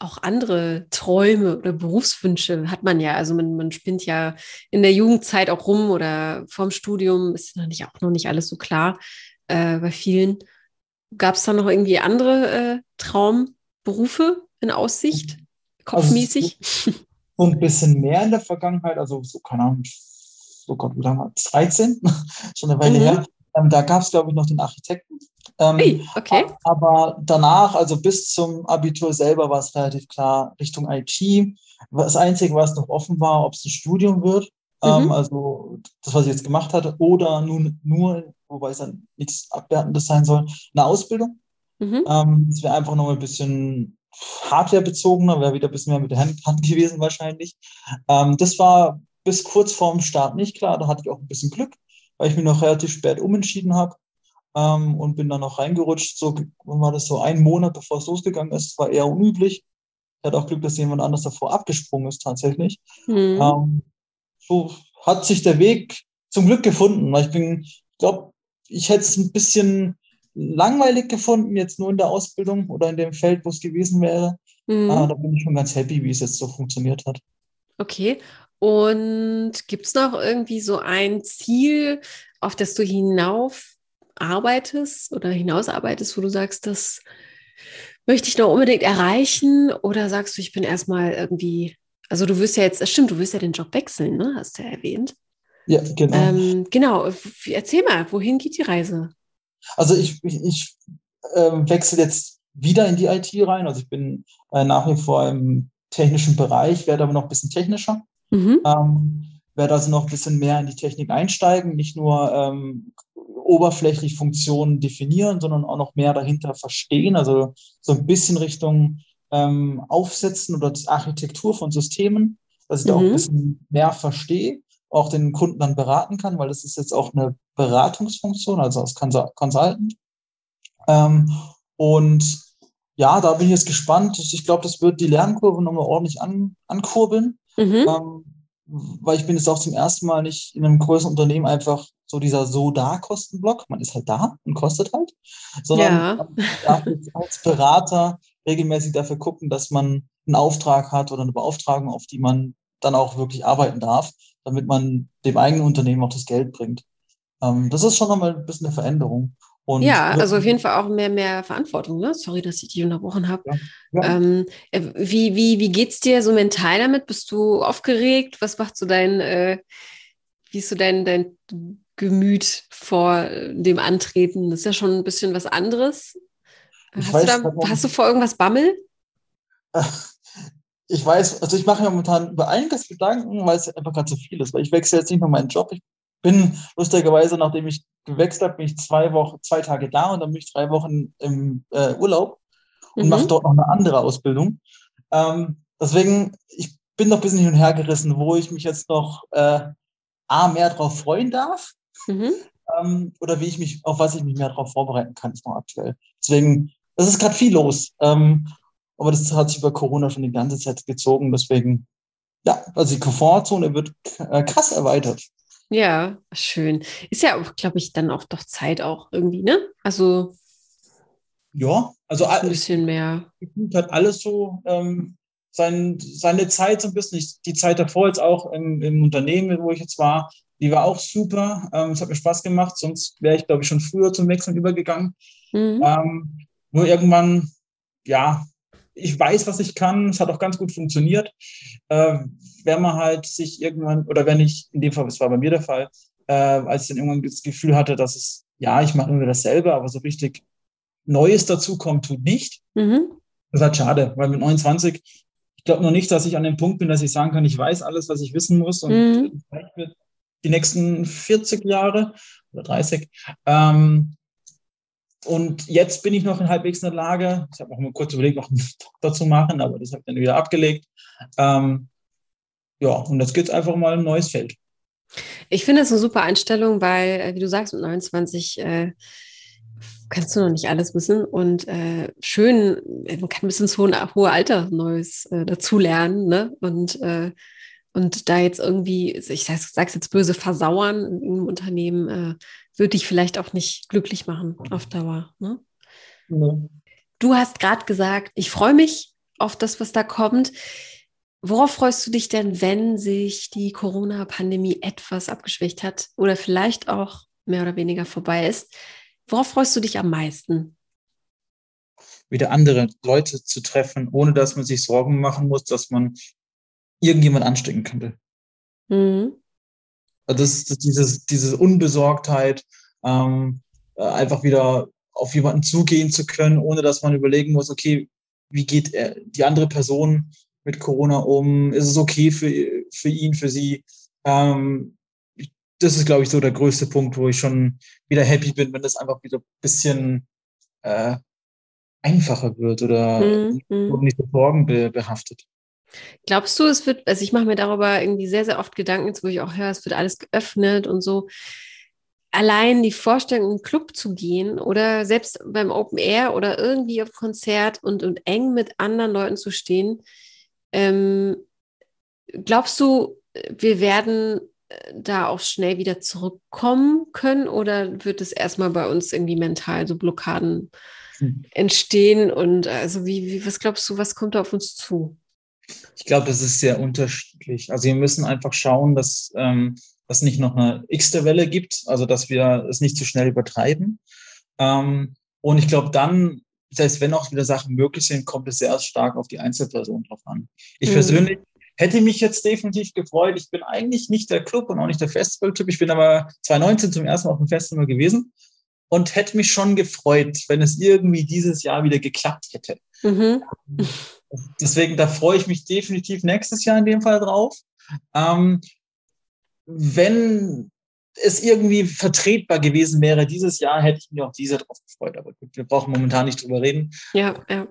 auch andere Träume oder Berufswünsche hat man ja. Also man, man spinnt ja in der Jugendzeit auch rum oder vorm Studium ist noch nicht, auch noch nicht alles so klar äh, bei vielen. Gab es da noch irgendwie andere äh, Traumberufe in Aussicht, kopfmäßig? Also, so ein bisschen mehr in der Vergangenheit, also so, keine Ahnung, oh Gott, wie lange war 13, [laughs] schon eine Weile mhm. her. Ähm, da gab es, glaube ich, noch den Architekten. Ähm, okay. Aber danach, also bis zum Abitur selber, war es relativ klar Richtung IT. Das Einzige, was noch offen war, ob es ein Studium wird, ähm, mhm. also das, was ich jetzt gemacht hatte, oder nun nur, wobei es dann nichts Abwertendes sein soll, eine Ausbildung. Mhm. Ähm, das wäre einfach noch ein bisschen hardwarebezogener, wäre wieder ein bisschen mehr mit der Hand, Hand gewesen wahrscheinlich. Ähm, das war bis kurz vorm Start nicht klar. Da hatte ich auch ein bisschen Glück, weil ich mich noch relativ spät umentschieden habe ähm, und bin dann noch reingerutscht. So war das so ein Monat, bevor es losgegangen ist. Das war eher unüblich. Ich hatte auch Glück, dass jemand anders davor abgesprungen ist tatsächlich. Mhm. Ähm, so hat sich der Weg zum Glück gefunden. Ich bin, ich glaube, ich hätte es ein bisschen langweilig gefunden, jetzt nur in der Ausbildung oder in dem Feld, wo es gewesen wäre. Mhm. Aber da bin ich schon ganz happy, wie es jetzt so funktioniert hat. Okay. Und gibt es noch irgendwie so ein Ziel, auf das du hinauf arbeitest oder hinausarbeitest, wo du sagst, das möchte ich noch unbedingt erreichen? Oder sagst du, ich bin erstmal irgendwie, also du wirst ja jetzt, das stimmt, du wirst ja den Job wechseln, ne? Hast du ja erwähnt. Ja, genau. Ähm, genau, erzähl mal, wohin geht die Reise? Also ich, ich, ich äh, wechsle jetzt wieder in die IT rein. Also ich bin äh, nach wie vor im technischen Bereich, werde aber noch ein bisschen technischer. Mhm. Ähm, werde also noch ein bisschen mehr in die Technik einsteigen, nicht nur ähm, oberflächlich Funktionen definieren, sondern auch noch mehr dahinter verstehen, also so ein bisschen Richtung ähm, Aufsetzen oder Architektur von Systemen, dass ich mhm. da auch ein mhm. bisschen mehr verstehe, auch den Kunden dann beraten kann, weil das ist jetzt auch eine Beratungsfunktion, also als Consultant. Ähm, und ja, da bin ich jetzt gespannt. Ich glaube, das wird die Lernkurve nochmal ordentlich an, ankurbeln. Mhm. Ähm, weil ich bin jetzt auch zum ersten Mal nicht in einem größeren Unternehmen einfach so dieser so da Kostenblock. Man ist halt da und kostet halt, sondern ja. darf jetzt als Berater regelmäßig dafür gucken, dass man einen Auftrag hat oder eine Beauftragung, auf die man dann auch wirklich arbeiten darf, damit man dem eigenen Unternehmen auch das Geld bringt. Ähm, das ist schon nochmal ein bisschen eine Veränderung. Und ja, also auf jeden Fall auch mehr, mehr Verantwortung. Ne? Sorry, dass ich dich unterbrochen habe. Ja, ja. ähm, äh, wie wie, wie geht es dir so mental damit? Bist du aufgeregt? Was macht so dein, äh, wie ist so dein, dein Gemüt vor dem Antreten? Das ist ja schon ein bisschen was anderes. hast, weiß, du da, hast du vor irgendwas Bammel? [laughs] Ich weiß, also ich mache mir momentan über einiges Gedanken, weil es einfach gerade so viel ist. Weil ich wechsle jetzt nicht nur meinen Job, ich bin lustigerweise, nachdem ich gewechselt habe, bin ich zwei Wochen, zwei Tage da und dann bin ich drei Wochen im äh, Urlaub und mhm. mache dort noch eine andere Ausbildung. Ähm, deswegen, ich bin noch ein bisschen hin und her gerissen, wo ich mich jetzt noch äh, A, mehr darauf freuen darf mhm. ähm, oder wie ich mich, auf was ich mich mehr darauf vorbereiten kann, ist noch aktuell. Deswegen, es ist gerade viel los. Ähm, aber das hat sich über Corona schon die ganze Zeit gezogen. Deswegen, ja, also die Komfortzone wird äh, krass erweitert. Ja, schön. Ist ja auch, glaube ich, dann auch doch Zeit auch irgendwie, ne? Also. Ja, also ein bisschen mehr. Hat alles so ähm, sein, seine Zeit so ein bisschen. Ich, die Zeit davor jetzt auch im, im, Unternehmen, wo ich jetzt war, die war auch super. Ähm, es hat mir Spaß gemacht, sonst wäre ich, glaube ich, schon früher zum Wechseln übergegangen. Mhm. Ähm, nur irgendwann, ja, ich weiß, was ich kann. Es hat auch ganz gut funktioniert. Äh, wenn man halt sich irgendwann, oder wenn ich, in dem Fall, das war bei mir der Fall, äh, als ich dann irgendwann das Gefühl hatte, dass es, ja, ich mache immer dasselbe, aber so richtig Neues dazukommt, tut nicht. Mhm. Das ist halt schade, weil mit 29, ich glaube noch nicht, dass ich an dem Punkt bin, dass ich sagen kann, ich weiß alles, was ich wissen muss und mhm. wird die nächsten 40 Jahre oder 30 ähm, und jetzt bin ich noch in halbwegs in der Lage, ich habe auch mal kurz überlegt, noch einen Doktor zu machen, aber das habe ich dann wieder abgelegt. Ähm, ja, und jetzt geht es einfach mal ein neues Feld. Ich finde das eine super Einstellung, weil, äh, wie du sagst, mit 29 äh, kannst du noch nicht alles wissen und äh, schön, man kann bis ins hohe, hohe Alter Neues äh, dazulernen ne? und äh, und da jetzt irgendwie, ich sag's, sag's jetzt böse, versauern im Unternehmen, äh, würde dich vielleicht auch nicht glücklich machen auf Dauer. Ne? Nee. Du hast gerade gesagt, ich freue mich auf das, was da kommt. Worauf freust du dich denn, wenn sich die Corona-Pandemie etwas abgeschwächt hat oder vielleicht auch mehr oder weniger vorbei ist? Worauf freust du dich am meisten? Wieder andere Leute zu treffen, ohne dass man sich Sorgen machen muss, dass man irgendjemand anstecken könnte. Mhm. Also das, das, dieses, diese Unbesorgtheit, ähm, äh, einfach wieder auf jemanden zugehen zu können, ohne dass man überlegen muss, okay, wie geht er, die andere Person mit Corona um? Ist es okay für, für ihn, für sie? Ähm, das ist, glaube ich, so der größte Punkt, wo ich schon wieder happy bin, wenn das einfach wieder ein bisschen äh, einfacher wird oder mhm. nicht so sorgenbehaftet. Glaubst du, es wird, also ich mache mir darüber irgendwie sehr, sehr oft Gedanken, jetzt wo ich auch höre, es wird alles geöffnet und so. Allein die Vorstellung, in einen Club zu gehen oder selbst beim Open Air oder irgendwie auf Konzert und, und eng mit anderen Leuten zu stehen, ähm, glaubst du, wir werden äh, da auch schnell wieder zurückkommen können oder wird es erstmal bei uns irgendwie mental so Blockaden hm. entstehen? Und also wie, wie, was glaubst du, was kommt da auf uns zu? Ich glaube, das ist sehr unterschiedlich. Also wir müssen einfach schauen, dass ähm, es nicht noch eine x-te Welle gibt, also dass wir es nicht zu schnell übertreiben. Ähm, und ich glaube, dann selbst wenn auch wieder Sachen möglich sind, kommt es sehr stark auf die Einzelperson drauf an. Ich mhm. persönlich hätte mich jetzt definitiv gefreut. Ich bin eigentlich nicht der Club und auch nicht der Festival-Typ. Ich bin aber 2019 zum ersten Mal auf dem Festival gewesen und hätte mich schon gefreut, wenn es irgendwie dieses Jahr wieder geklappt hätte. Mhm. Deswegen, da freue ich mich definitiv nächstes Jahr in dem Fall drauf. Ähm, wenn es irgendwie vertretbar gewesen wäre dieses Jahr, hätte ich mich auch dieser drauf gefreut. Aber gut, wir brauchen momentan nicht drüber reden. Ja, ja.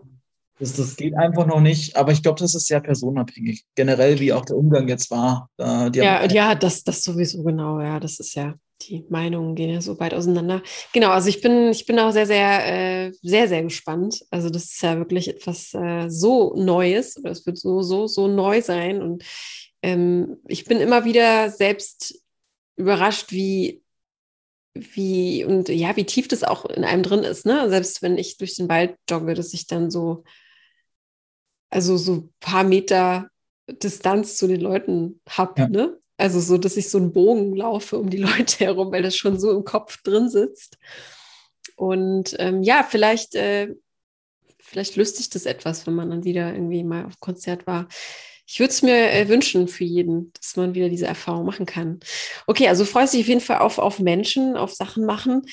Das, das geht einfach noch nicht. Aber ich glaube, das ist sehr personabhängig. Generell, wie auch der Umgang jetzt war. Äh, ja, ja, das, das sowieso genau. Ja, das ist ja, die Meinungen gehen ja so weit auseinander. Genau, also ich bin, ich bin auch sehr, sehr, äh, sehr, sehr gespannt. Also das ist ja wirklich etwas äh, so Neues. Oder es wird so, so, so neu sein. Und ähm, ich bin immer wieder selbst überrascht, wie, wie, und ja, wie tief das auch in einem drin ist, ne? Selbst wenn ich durch den Wald jogge, dass ich dann so, also so ein paar Meter Distanz zu den Leuten habe, ja. ne? Also so, dass ich so einen Bogen laufe um die [laughs] Leute herum, weil das schon so im Kopf drin sitzt. Und ähm, ja, vielleicht, äh, vielleicht löst sich das etwas, wenn man dann wieder irgendwie mal auf Konzert war. Ich würde es mir äh, wünschen für jeden, dass man wieder diese Erfahrung machen kann. Okay, also freust dich auf jeden Fall auf, auf Menschen, auf Sachen machen.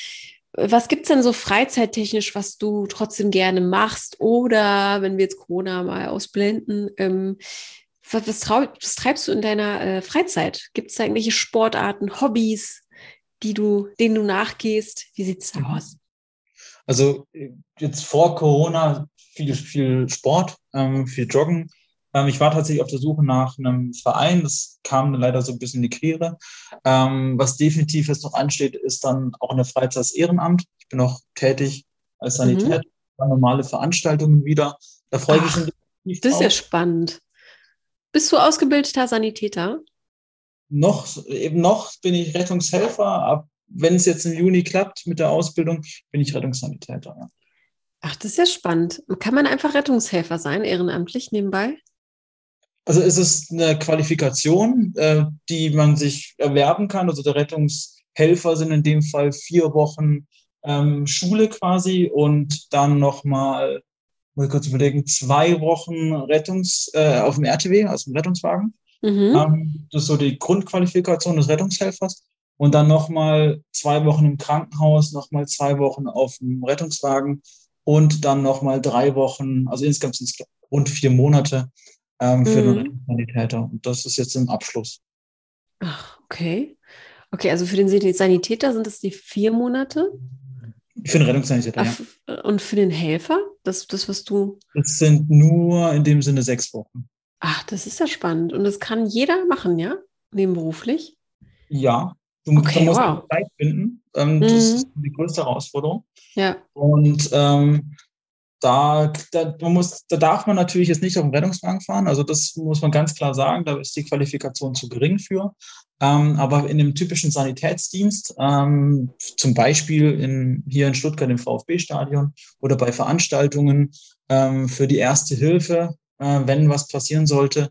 Was gibt es denn so freizeittechnisch, was du trotzdem gerne machst? Oder wenn wir jetzt Corona mal ausblenden, ähm, was, was, was, treibst du in deiner äh, Freizeit? Gibt es da irgendwelche Sportarten, Hobbys, die du, denen du nachgehst? Wie sieht es da aus? Also jetzt vor Corona viel, viel Sport, ähm, viel Joggen, ähm, ich war tatsächlich auf der Suche nach einem Verein. Das kam leider so ein bisschen in die Quere. Ähm, was definitiv jetzt noch ansteht, ist dann auch in der Freizeit das Ehrenamt. Ich bin auch tätig als Sanitär, mhm. normale Veranstaltungen wieder. Da freue ich mich. Das ist ja spannend. Bist du ausgebildeter Sanitäter? Noch, eben noch bin ich Rettungshelfer. Ab, wenn es jetzt im Juni klappt mit der Ausbildung, bin ich Rettungssanitäter. Ja. Ach, das ist ja spannend. Kann man einfach Rettungshelfer sein, ehrenamtlich nebenbei? Also es ist eine Qualifikation, äh, die man sich erwerben kann. Also der Rettungshelfer sind in dem Fall vier Wochen ähm, Schule quasi und dann nochmal, muss ich kurz überlegen, zwei Wochen Rettungs, äh, auf dem RTW, also im Rettungswagen. Mhm. Ähm, das ist so die Grundqualifikation des Rettungshelfers. Und dann nochmal zwei Wochen im Krankenhaus, nochmal zwei Wochen auf dem Rettungswagen und dann nochmal drei Wochen, also insgesamt sind es rund vier Monate ähm, für mhm. den Sanitäter. Und das ist jetzt im Abschluss. Ach, okay. Okay, also für den Sanitäter sind das die vier Monate? Für den Rettungssanitäter, Ach, ja. Und für den Helfer? Das, das, was du. Das sind nur in dem Sinne sechs Wochen. Ach, das ist ja spannend. Und das kann jeder machen, ja? Nebenberuflich? Ja. Du, okay, musst wow. Zeit finden. Ähm, mhm. Das ist die größte Herausforderung. Ja. Und ähm, da, da, muss, da darf man natürlich jetzt nicht auf dem Rettungswagen fahren. Also das muss man ganz klar sagen. Da ist die Qualifikation zu gering für. Ähm, aber in dem typischen Sanitätsdienst, ähm, zum Beispiel in, hier in Stuttgart im VfB-Stadion oder bei Veranstaltungen ähm, für die Erste Hilfe, äh, wenn was passieren sollte.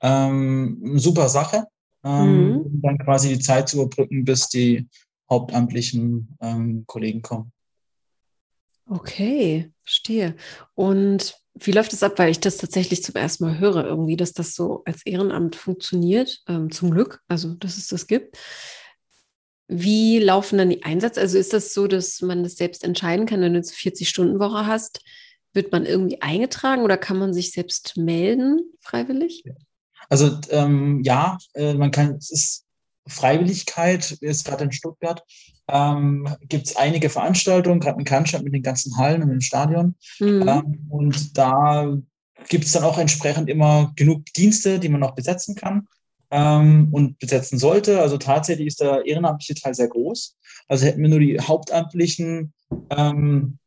Ähm, super Sache, ähm, mhm. um dann quasi die Zeit zu überbrücken, bis die hauptamtlichen ähm, Kollegen kommen. Okay, verstehe. Und wie läuft es ab, weil ich das tatsächlich zum ersten Mal höre, irgendwie, dass das so als Ehrenamt funktioniert, ähm, zum Glück, also dass es das gibt. Wie laufen dann die Einsätze? Also ist das so, dass man das selbst entscheiden kann, wenn du jetzt 40-Stunden-Woche hast? Wird man irgendwie eingetragen oder kann man sich selbst melden, freiwillig? Also ähm, ja, äh, man kann, es ist Freiwilligkeit, ist gerade in Stuttgart, ähm, gibt es einige Veranstaltungen, gerade in Cannstatt mit den ganzen Hallen und dem Stadion. Mhm. Ähm, und da gibt es dann auch entsprechend immer genug Dienste, die man noch besetzen kann ähm, und besetzen sollte. Also tatsächlich ist der ehrenamtliche Teil sehr groß. Also hätten wir nur die hauptamtlichen ähm,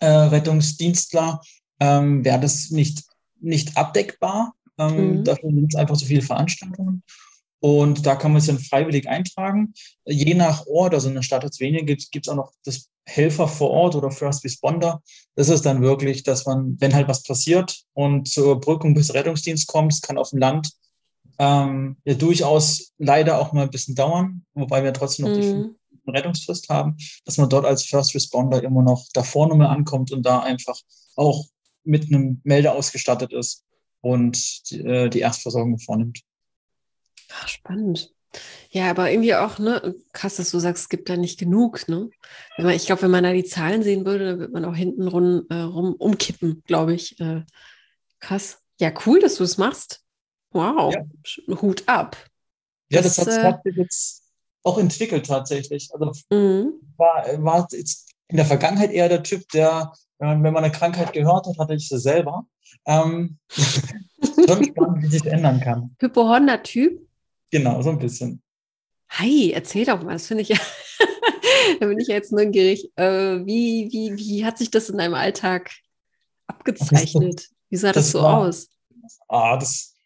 äh, Rettungsdienstler, ähm, wäre das nicht, nicht abdeckbar. Ähm, mhm. Dafür sind es einfach so viele Veranstaltungen. Und da kann man sich dann freiwillig eintragen. Je nach Ort, also in der Stadt als weniger gibt es auch noch das Helfer vor Ort oder First Responder. Das ist dann wirklich, dass man, wenn halt was passiert und zur Überbrückung bis Rettungsdienst kommt, es kann auf dem Land ähm, ja durchaus leider auch mal ein bisschen dauern, wobei wir trotzdem noch mhm. die Rettungsfrist haben, dass man dort als First Responder immer noch davor nochmal ankommt und da einfach auch mit einem Melder ausgestattet ist und die, äh, die Erstversorgung vornimmt. Ach, spannend. Ja, aber irgendwie auch, ne, krass, dass du sagst, es gibt da nicht genug, ne? Man, ich glaube, wenn man da die Zahlen sehen würde, dann wird man auch hinten rum, äh, rum umkippen, glaube ich. Äh, krass. Ja, cool, dass du es machst. Wow, ja. Hut ab. Ja, das, das hat, äh, hat sich jetzt auch entwickelt tatsächlich. Also mhm. war, war jetzt in der Vergangenheit eher der Typ, der, wenn man eine Krankheit gehört hat, hatte ich sie selber. Ähm, [laughs] schon spannend, wie sich das ändern kann. Hypochonder-Typ? Genau, so ein bisschen. Hi, erzähl doch mal, das finde ich ja. [laughs] da bin ich ja jetzt neugierig. Äh, wie, wie, wie hat sich das in deinem Alltag abgezeichnet? Wie sah das, das so war, aus? Ah, das,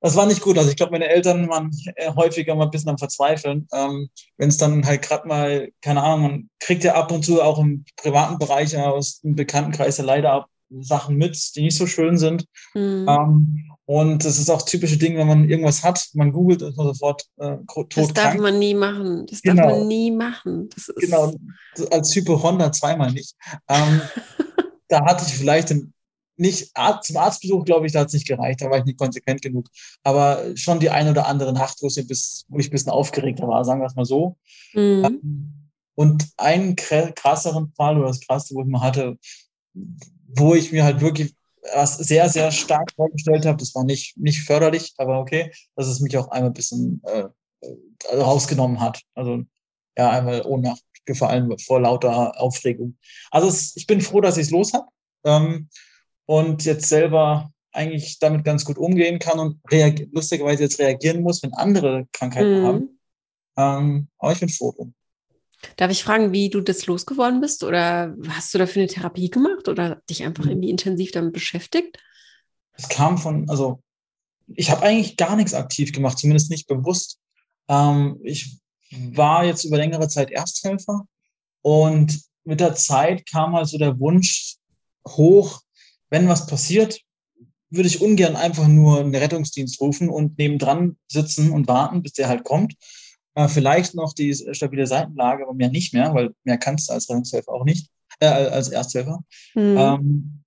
das war nicht gut. Also ich glaube, meine Eltern waren äh, häufiger mal ein bisschen am Verzweifeln. Ähm, Wenn es dann halt gerade mal, keine Ahnung, man kriegt ja ab und zu auch im privaten Bereich aus dem Bekanntenkreis ja leider ab Sachen mit, die nicht so schön sind. Mhm. Ähm, und das ist auch typische Ding, wenn man irgendwas hat, man googelt, ist man sofort äh, tot Das darf man nie machen. Das genau. darf man nie machen. genau, als Hypochonder zweimal nicht. Ähm, [laughs] da hatte ich vielleicht ein nicht Arzt, zum Arztbesuch, glaube ich, da hat es nicht gereicht, da war ich nicht konsequent genug. Aber schon die eine oder andere Nacht, wo ich ein bisschen aufgeregter war, sagen wir es mal so. Mhm. Ähm, und einen krasseren Fall oder das krasseste, wo ich mal hatte, wo ich mir halt wirklich was sehr, sehr stark vorgestellt habe, das war nicht, nicht förderlich, aber okay, dass es mich auch einmal ein bisschen äh, rausgenommen hat. Also ja, einmal Ohnmacht gefallen vor lauter Aufregung. Also es, ich bin froh, dass ich es los habe. Ähm, und jetzt selber eigentlich damit ganz gut umgehen kann und lustigerweise jetzt reagieren muss, wenn andere Krankheiten mhm. haben. Ähm, aber ich bin froh drum. Darf ich fragen, wie du das losgeworden bist? Oder hast du dafür eine Therapie gemacht oder dich einfach mhm. irgendwie intensiv damit beschäftigt? Es kam von, also ich habe eigentlich gar nichts aktiv gemacht, zumindest nicht bewusst. Ähm, ich war jetzt über längere Zeit Ersthelfer und mit der Zeit kam also der Wunsch hoch, wenn was passiert, würde ich ungern einfach nur einen Rettungsdienst rufen und nebendran sitzen und warten, bis der halt kommt. Äh, vielleicht noch die stabile Seitenlage, aber mehr nicht mehr, weil mehr kannst du als Rettungshelfer auch nicht, äh, als Ersthelfer. Mhm. Ähm,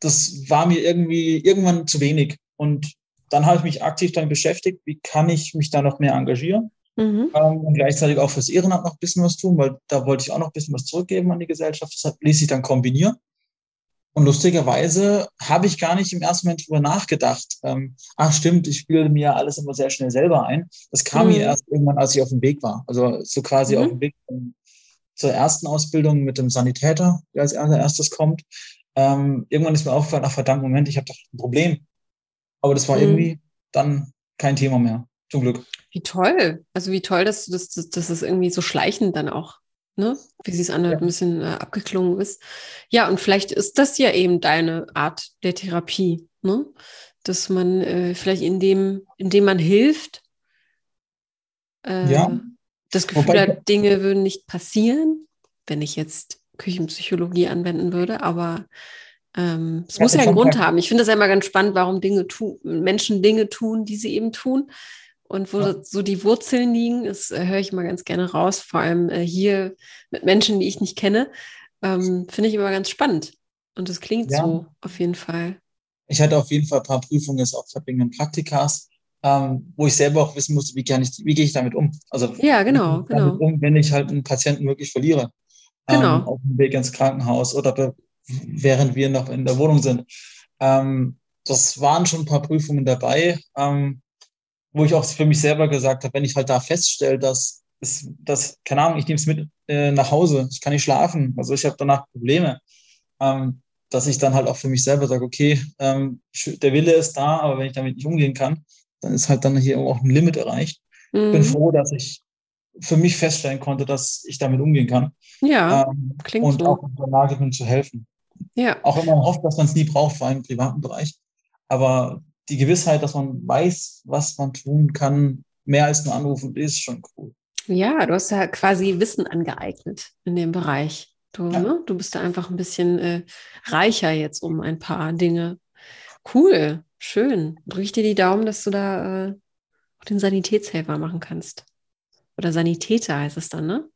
das war mir irgendwie irgendwann zu wenig. Und dann habe ich mich aktiv damit beschäftigt, wie kann ich mich da noch mehr engagieren. Mhm. Ähm, und gleichzeitig auch fürs Ehrenamt noch ein bisschen was tun, weil da wollte ich auch noch ein bisschen was zurückgeben an die Gesellschaft. Das ließ sich dann kombinieren. Und lustigerweise habe ich gar nicht im ersten Moment drüber nachgedacht. Ähm, ach stimmt, ich bilde mir alles immer sehr schnell selber ein. Das kam mhm. mir erst irgendwann, als ich auf dem Weg war. Also so quasi mhm. auf dem Weg zur ersten Ausbildung mit dem Sanitäter, der als erstes kommt. Ähm, irgendwann ist mir aufgefallen, ach verdammt, Moment, ich habe doch ein Problem. Aber das war mhm. irgendwie dann kein Thema mehr. Zum Glück. Wie toll. Also wie toll, dass, dass, dass es irgendwie so schleichend dann auch ne? wie sie es anhört, ja. ein bisschen äh, abgeklungen ist. Ja, und vielleicht ist das ja eben deine Art der Therapie, ne? dass man äh, vielleicht indem, indem man hilft, äh, ja. das Gefühl Wobei, hat, Dinge würden nicht passieren, wenn ich jetzt Küchenpsychologie anwenden würde, aber Ähm, es muss ja einen Grund haben. Ich finde das ja immer ganz spannend, warum Dinge tun, Menschen Dinge tun, die sie eben tun. Und wo ja. so die Wurzeln liegen, das äh, höre ich immer ganz gerne raus, vor allem äh, hier mit Menschen, die ich nicht kenne, ähm, finde ich immer ganz spannend. Und das klingt ja. so auf jeden Fall. Ich hatte auf jeden Fall ein paar Prüfungen jetzt auch verbindenden Praktikas, ähm, wo ich selber auch wissen musste, wie, kann ich, wie gehe ich damit um? Also ja, genau, genau. Um, wenn ich halt einen Patienten wirklich verliere. Genau. Ähm, auf dem Weg ins Krankenhaus oder während wir noch in der Wohnung sind. Ähm, das waren schon ein paar Prüfungen dabei, ähm, wo ich auch für mich selber gesagt habe, wenn ich halt da feststelle, dass es, dass, keine Ahnung, ich nehme es mit äh, nach Hause, ich kann nicht schlafen, also ich habe danach Probleme, ähm, dass ich dann halt auch für mich selber sage, okay, ähm, der Wille ist da, aber wenn ich damit nicht umgehen kann, dann ist halt dann hier auch ein Limit erreicht. Mhm. Bin froh, dass ich für mich feststellen konnte, dass ich damit umgehen kann. Ja, ähm, klingt und so. auch in der Lage bin zu helfen. Ja. Auch wenn man hofft, dass man es nie braucht, vor allem im privaten Bereich. Aber die Gewissheit, dass man weiß, was man tun kann, mehr als nur anrufen, ist schon cool. Ja, du hast ja quasi Wissen angeeignet in dem Bereich. Du, ja. ne? du bist da einfach ein bisschen äh, reicher jetzt um ein paar Dinge. Cool, schön. Drücke ich dir die Daumen, dass du da äh, auch den Sanitätshelfer machen kannst. Oder Sanitäter heißt es dann, ne?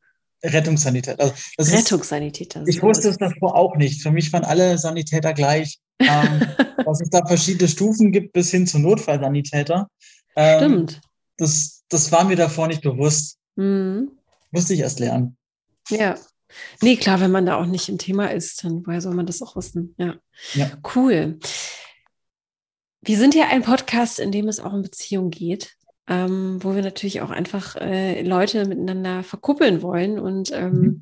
Rettungssanitäter. Also Rettungssanitäter. Ist, ich wusste es davor auch nicht. Für mich waren alle Sanitäter gleich. Ähm, [laughs] dass es da verschiedene Stufen gibt bis hin zu Notfallsanitäter. Ähm, Stimmt. Das, das war mir davor nicht bewusst. Mhm. Musste ich erst lernen. Ja. Nee, klar, wenn man da auch nicht im Thema ist, dann woher soll man das auch wissen? Ja. ja. Cool. Wir sind ja ein Podcast, in dem es auch um Beziehung geht ähm, wo wir natürlich auch einfach äh, Leute miteinander verkuppeln wollen. Und ähm, mhm.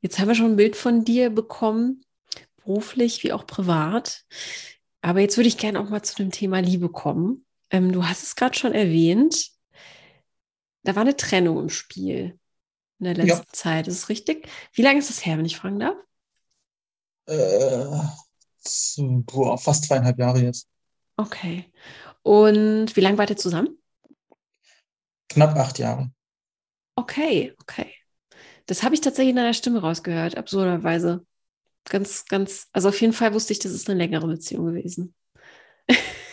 jetzt haben wir schon ein Bild von dir bekommen, beruflich wie auch privat. Aber jetzt würde ich gerne auch mal zu dem Thema Liebe kommen. Ähm, du hast es gerade schon erwähnt. Da war eine Trennung im Spiel in der letzten ja. Zeit. Ist es richtig? Wie lange ist das her, wenn ich fragen darf? Äh, so, boah, fast zweieinhalb Jahre jetzt. Okay. Und wie lange wart ihr zusammen? Knapp acht Jahre. Okay, okay. Das habe ich tatsächlich in deiner Stimme rausgehört, absurderweise. Ganz, ganz, also auf jeden Fall wusste ich, das ist eine längere Beziehung gewesen.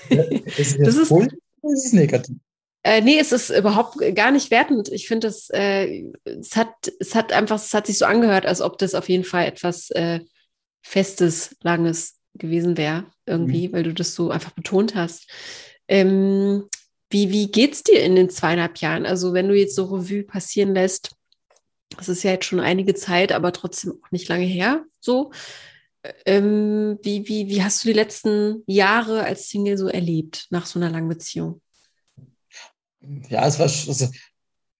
Ja, ist [laughs] das ist, cool, ist es negativ? Äh, nee, es ist überhaupt gar nicht wertend. Ich finde, es, äh, es, hat, es hat einfach, es hat sich so angehört, als ob das auf jeden Fall etwas äh, Festes, Langes gewesen wäre, irgendwie, mhm. weil du das so einfach betont hast. Ähm, wie, wie es dir in den zweieinhalb Jahren? Also, wenn du jetzt so Revue passieren lässt, das ist ja jetzt schon einige Zeit, aber trotzdem auch nicht lange her, so. Ähm, wie, wie, wie hast du die letzten Jahre als Single so erlebt nach so einer langen Beziehung? Ja, es war also, es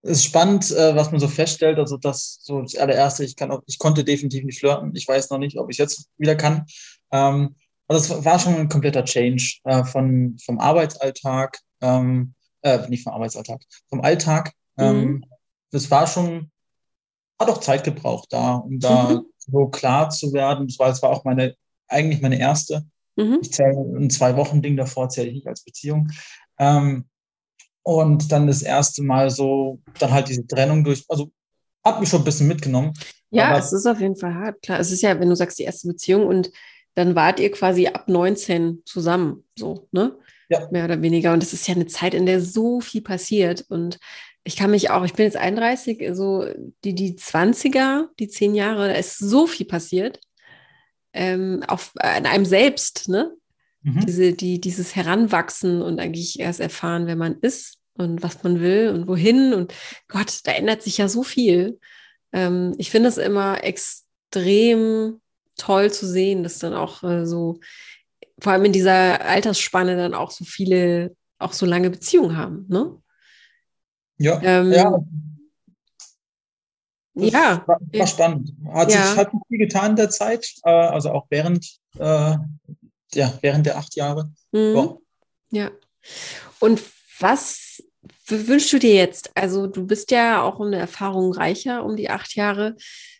ist spannend, äh, was man so feststellt. Also das so das allererste, ich kann auch, ich konnte definitiv nicht flirten. Ich weiß noch nicht, ob ich jetzt wieder kann. Ähm, also es war schon ein kompletter Change äh, von vom Arbeitsalltag ähm, äh, nicht vom Arbeitsalltag, vom Alltag. Ähm, mhm. Das war schon, hat auch Zeit gebraucht da, um da mhm. so klar zu werden. Das war, das war auch meine, eigentlich meine erste. Mhm. Ich zähle ein Zwei-Wochen-Ding davor, zähle ich nicht als Beziehung. Ähm, und dann das erste Mal so, dann halt diese Trennung durch, also hat mich schon ein bisschen mitgenommen. Ja, es ist auf jeden Fall hart, klar. Es ist ja, wenn du sagst, die erste Beziehung und dann wart ihr quasi ab 19 zusammen, so, ne? Ja. Mehr oder weniger. Und das ist ja eine Zeit, in der so viel passiert. Und ich kann mich auch, ich bin jetzt 31, so die, die 20er, die zehn Jahre, da ist so viel passiert. Ähm, auf, an einem selbst, ne? Mhm. Diese, die, dieses Heranwachsen und eigentlich erst erfahren, wer man ist und was man will und wohin. Und Gott, da ändert sich ja so viel. Ähm, ich finde es immer extrem toll zu sehen, dass dann auch äh, so vor allem in dieser Altersspanne dann auch so viele, auch so lange Beziehungen haben, ne? Ja, ähm, ja. Das ja. War, war spannend. Hat ja. sich hat viel getan in der Zeit, äh, also auch während, äh, ja, während der acht Jahre. Mhm. Ja. ja. Und was wünschst du dir jetzt? Also du bist ja auch um eine Erfahrung reicher um die acht Jahre.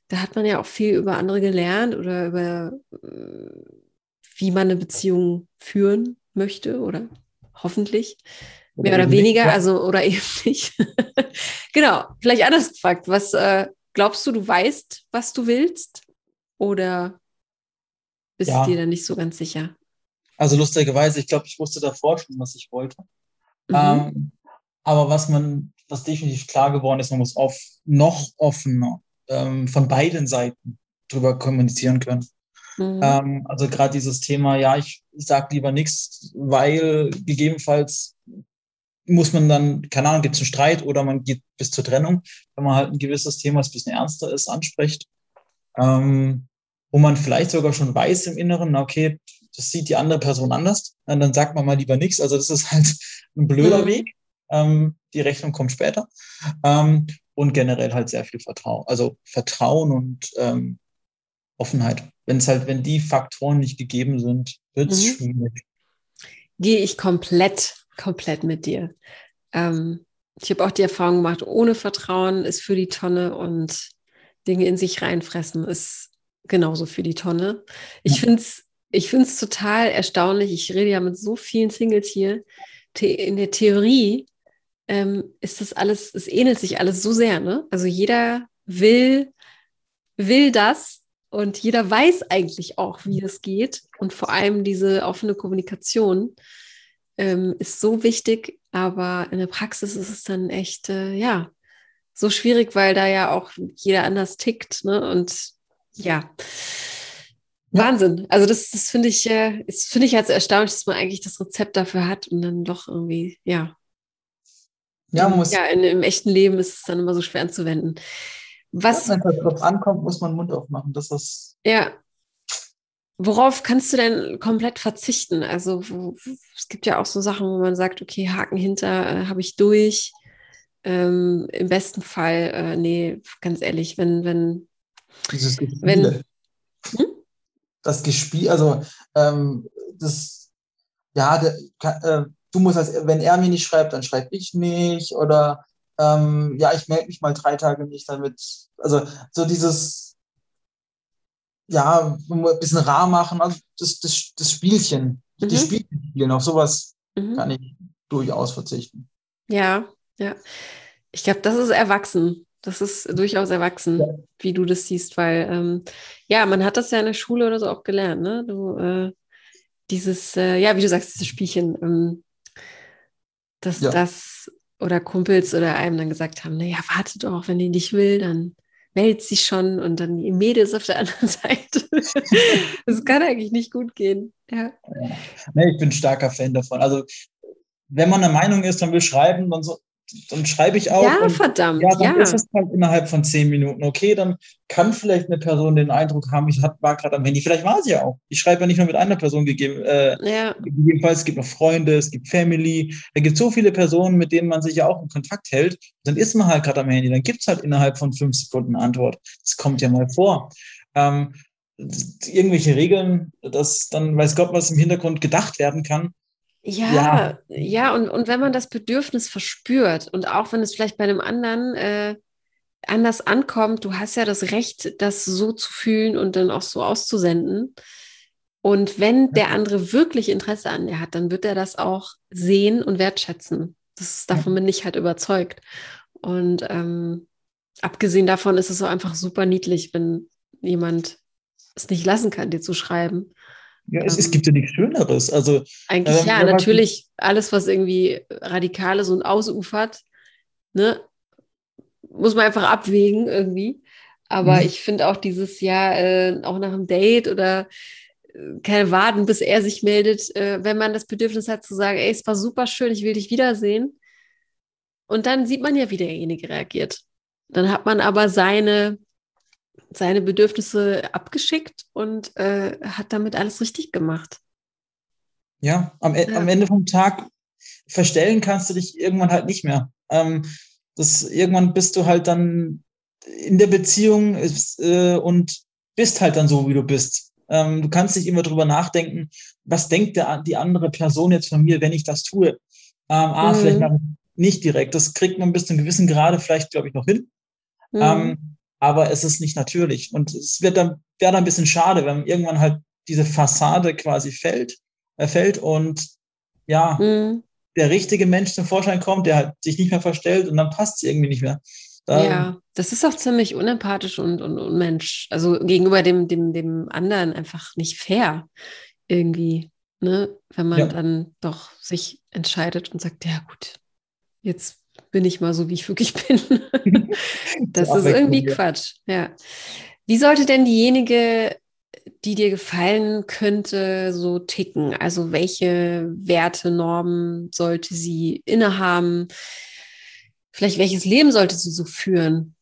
Da hat man ja auch viel über andere gelernt oder über äh, wie man eine Beziehung führen möchte oder hoffentlich. Mehr oder, oder weniger, nicht, also oder eben [laughs] nicht. genau, vielleicht anders gefragt. Was äh, glaubst du, du weißt, was du willst? Oder bist ja. dir da nicht so ganz sicher. Also lustigerweise, ich glaube, ich wusste davor schon, was ich wollte. Mhm. Ähm, aber was man, was definitiv klar geworden ist, man muss auf noch offener ähm, von beiden Seiten drüber kommunizieren können. Mhm. Ähm, also gerade dieses Thema, ja, ich sage lieber nichts, weil gegebenenfalls muss man dann, keine Ahnung, gibt es einen Streit oder man geht bis zur Trennung, wenn man halt ein gewisses Thema, das ein bisschen ernster ist, anspricht. Ähm, wo man vielleicht sogar schon weiß im Inneren, okay, das sieht die andere Person anders, dann sagt man mal lieber nichts. Also das ist halt [laughs] ein blöder mhm. Weg. Ähm, die Rechnung kommt später. Ähm, und generell halt sehr viel Vertrauen. Also Vertrauen und ähm, Offenheit. Wenn es halt, wenn die Faktoren nicht gegeben sind, wird es mhm. schwierig. Gehe ich komplett, komplett mit dir. Ähm, ich habe auch die Erfahrung gemacht, ohne Vertrauen ist für die Tonne und Dinge in sich reinfressen ist genauso für die Tonne. Ich ja. finde es ich find's total erstaunlich. Ich rede ja mit so vielen Singles hier. In der Theorie ähm, ist das alles, es ähnelt sich alles so sehr. Ne? Also jeder will, will das und jeder weiß eigentlich auch, wie es geht. Und vor allem diese offene Kommunikation ähm, ist so wichtig, aber in der Praxis ist es dann echt, äh, ja, so schwierig, weil da ja auch jeder anders tickt. Ne? Und ja. Wahnsinn. Also das, das finde ich, äh, finde ich als erstaunlich, dass man eigentlich das Rezept dafür hat und dann doch irgendwie, ja. Ja, muss. Ja, in, im echten Leben ist es dann immer so schwer anzuwenden. Was, ja, wenn es drauf ankommt, muss man den Mund aufmachen. Das ist. Ja. Worauf kannst du denn komplett verzichten? Also wo, es gibt ja auch so Sachen, wo man sagt, okay, Haken hinter äh, habe ich durch. Ähm, Im besten Fall, äh, nee, ganz ehrlich, wenn, wenn, Dieses wenn hm? das Gespiel, also ähm, das, ja, der, äh, du musst als, wenn er mir nicht schreibt, dann schreibe ich nicht oder ähm, ja, ich melde mich mal drei Tage nicht damit. Also so dieses, ja, ein bisschen rar machen, also das, das, das Spielchen, mhm. die Spielchen spielen, auf sowas mhm. kann ich durchaus verzichten. Ja, ja. Ich glaube, das ist erwachsen. Das ist durchaus erwachsen, ja. wie du das siehst, weil ähm, ja, man hat das ja in der Schule oder so auch gelernt, ne? Du, äh, dieses, äh, ja, wie du sagst, dieses Spielchen, ähm, dass ja. das oder Kumpels oder einem dann gesagt haben, naja, warte doch, wenn die dich will, dann meldet sie schon und dann die Mädels auf der anderen [laughs] Seite. das kann eigentlich nicht gut gehen. Ja. ja. Nee, ich bin starker Fan davon. Also wenn man der Meinung ist, man will schreiben, dann so, dann schreibe ich auch. Ja, und, verdammt. Ja, dann ja. ist es halt innerhalb von zehn Minuten. Okay, dann kann vielleicht eine Person den Eindruck haben, ich war gerade am Handy. Vielleicht war sie ja auch. Ich schreibe ja nicht nur mit einer Person gegeben. Äh, ja. Gegebenenfalls, es gibt noch Freunde, es gibt Family. Da gibt so viele Personen, mit denen man sich ja auch in Kontakt hält. Dann ist man halt gerade am Handy. Dann gibt es halt innerhalb von fünf Sekunden eine Antwort. Das kommt ja mal vor. Ähm, irgendwelche Regeln, dass dann weiß Gott, was im Hintergrund gedacht werden kann, ja, ja, ja, und, und wenn man das Bedürfnis verspürt und auch wenn es vielleicht bei einem anderen äh, anders ankommt, du hast ja das Recht, das so zu fühlen und dann auch so auszusenden. Und wenn der andere wirklich Interesse an dir hat, dann wird er das auch sehen und wertschätzen. Das, davon bin ich halt überzeugt. Und ähm, abgesehen davon ist es so einfach super niedlich, wenn jemand es nicht lassen kann, dir zu schreiben. Ja, es, es ähm, gibt ja nichts Schöneres. Also, eigentlich ähm, ja, natürlich alles, was irgendwie radikal ist und ausufert, ne, muss man einfach abwägen irgendwie. Aber mhm. ich finde auch dieses Jahr, äh, auch nach einem Date oder äh, keine Warten, bis er sich meldet, äh, wenn man das Bedürfnis hat zu sagen, ey, es war super schön, ich will dich wiedersehen. Und dann sieht man ja, wie derjenige reagiert. Dann hat man aber seine seine Bedürfnisse abgeschickt und äh, hat damit alles richtig gemacht. Ja, am, e-, ja. am Ende vom Tag verstellen kannst du dich irgendwann halt nicht mehr. Ähm, das, irgendwann bist du halt dann in der Beziehung äh, und bist halt dann so, wie du bist. Ähm, du kannst nicht immer drüber nachdenken, was denkt der, die andere Person jetzt von mir, wenn ich das tue. Ähm, ah, mhm. vielleicht nicht direkt. Das kriegt man bis zu einem gewissen Grade vielleicht, glaube ich, noch hin. Mhm. Ähm, aber es ist nicht natürlich. Und es wird dann, wäre dann ein bisschen schade, wenn irgendwann halt diese Fassade quasi fällt, äh, fällt und ja, mhm. der richtige Mensch zum Vorschein kommt, der halt sich nicht mehr verstellt und dann passt es irgendwie nicht mehr. ja, das ist auch ziemlich unempathisch und, und, und Mensch, also gegenüber dem, dem, dem anderen einfach nicht fair irgendwie, ne? Wenn man ja. dann doch sich entscheidet und sagt, ja gut, jetzt bin ich mal so, wie ich wirklich [laughs] bin. [laughs] das ist irgendwie Quatsch, ja. Wie sollte denn diejenige, die dir gefallen könnte, so ticken? Also welche Werte, Normen sollte sie innehaben? Vielleicht welches Leben sollte sie so führen?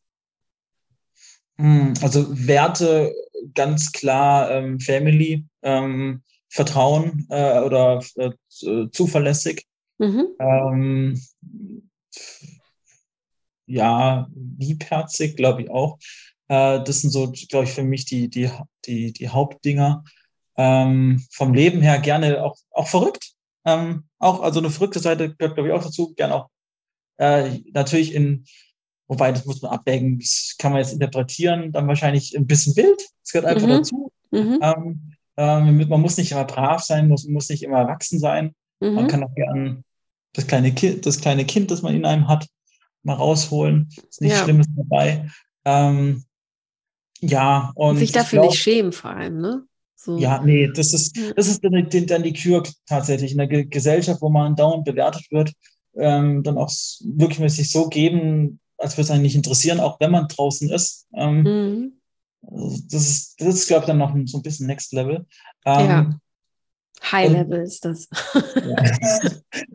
Hm, also Werte ganz klar ähm, Family, ähm, Vertrauen äh, oder äh, zuverlässig. Mhm. Ähm, ja, liebherzig, glaube ich auch. Äh, das sind so, glaube ich, für mich die, die, die, die Hauptdinger. Ähm, vom Leben her gerne auch, auch verrückt. Ähm, auch, also eine verrückte Seite gehört, glaube ich, auch dazu. Gerne auch äh, natürlich in, wobei das muss man abwägen, das kann man jetzt interpretieren, dann wahrscheinlich ein bisschen wild. Das gehört einfach mhm. dazu. Mhm. Ähm, ähm, man muss nicht immer brav sein, muss, muss nicht immer erwachsen sein. Mhm. Man kann auch gern das kleine Kind, das kleine Kind, das man in einem hat, mal rausholen. Ist nichts ja. Schlimmes dabei. Ähm, ja, und. Sich dafür glaub, nicht schämen, vor allem, ne? So. Ja, nee, das ist, das ist dann, dann die Kür tatsächlich in der Gesellschaft, wo man dauernd bewertet wird, ähm, dann auch wirklich sich so geben, als würde es einen nicht interessieren, auch wenn man draußen ist. Ähm, mhm. Das ist, das ist, glaube ich, dann noch so ein bisschen Next Level. Ähm, ja. High und, Level ist das. [laughs] ja.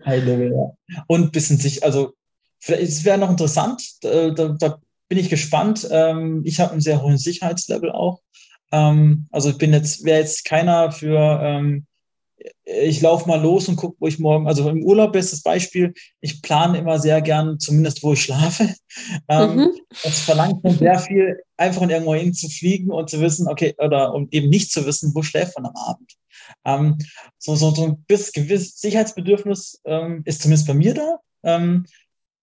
High Level, ja. Und ein bisschen sich, also es wäre noch interessant, da, da, bin ich gespannt. Ähm, ich habe einen sehr hohen Sicherheitslevel auch. Ähm, also ich bin jetzt, wäre jetzt keiner für, ähm, ich laufe mal los und gucke, wo ich morgen, also im Urlaub bestes Beispiel, ich plane immer sehr gern, zumindest wo ich schlafe. [laughs] Mhm. Das verlangt schon sehr viel, einfach in irgendwo hin zu fliegen und zu wissen, okay, oder und eben nicht zu wissen, wo schläft man am Abend. Ähm, so, so, so ein gewisses Sicherheitsbedürfnis ähm, ist zumindest bei mir da. Ähm,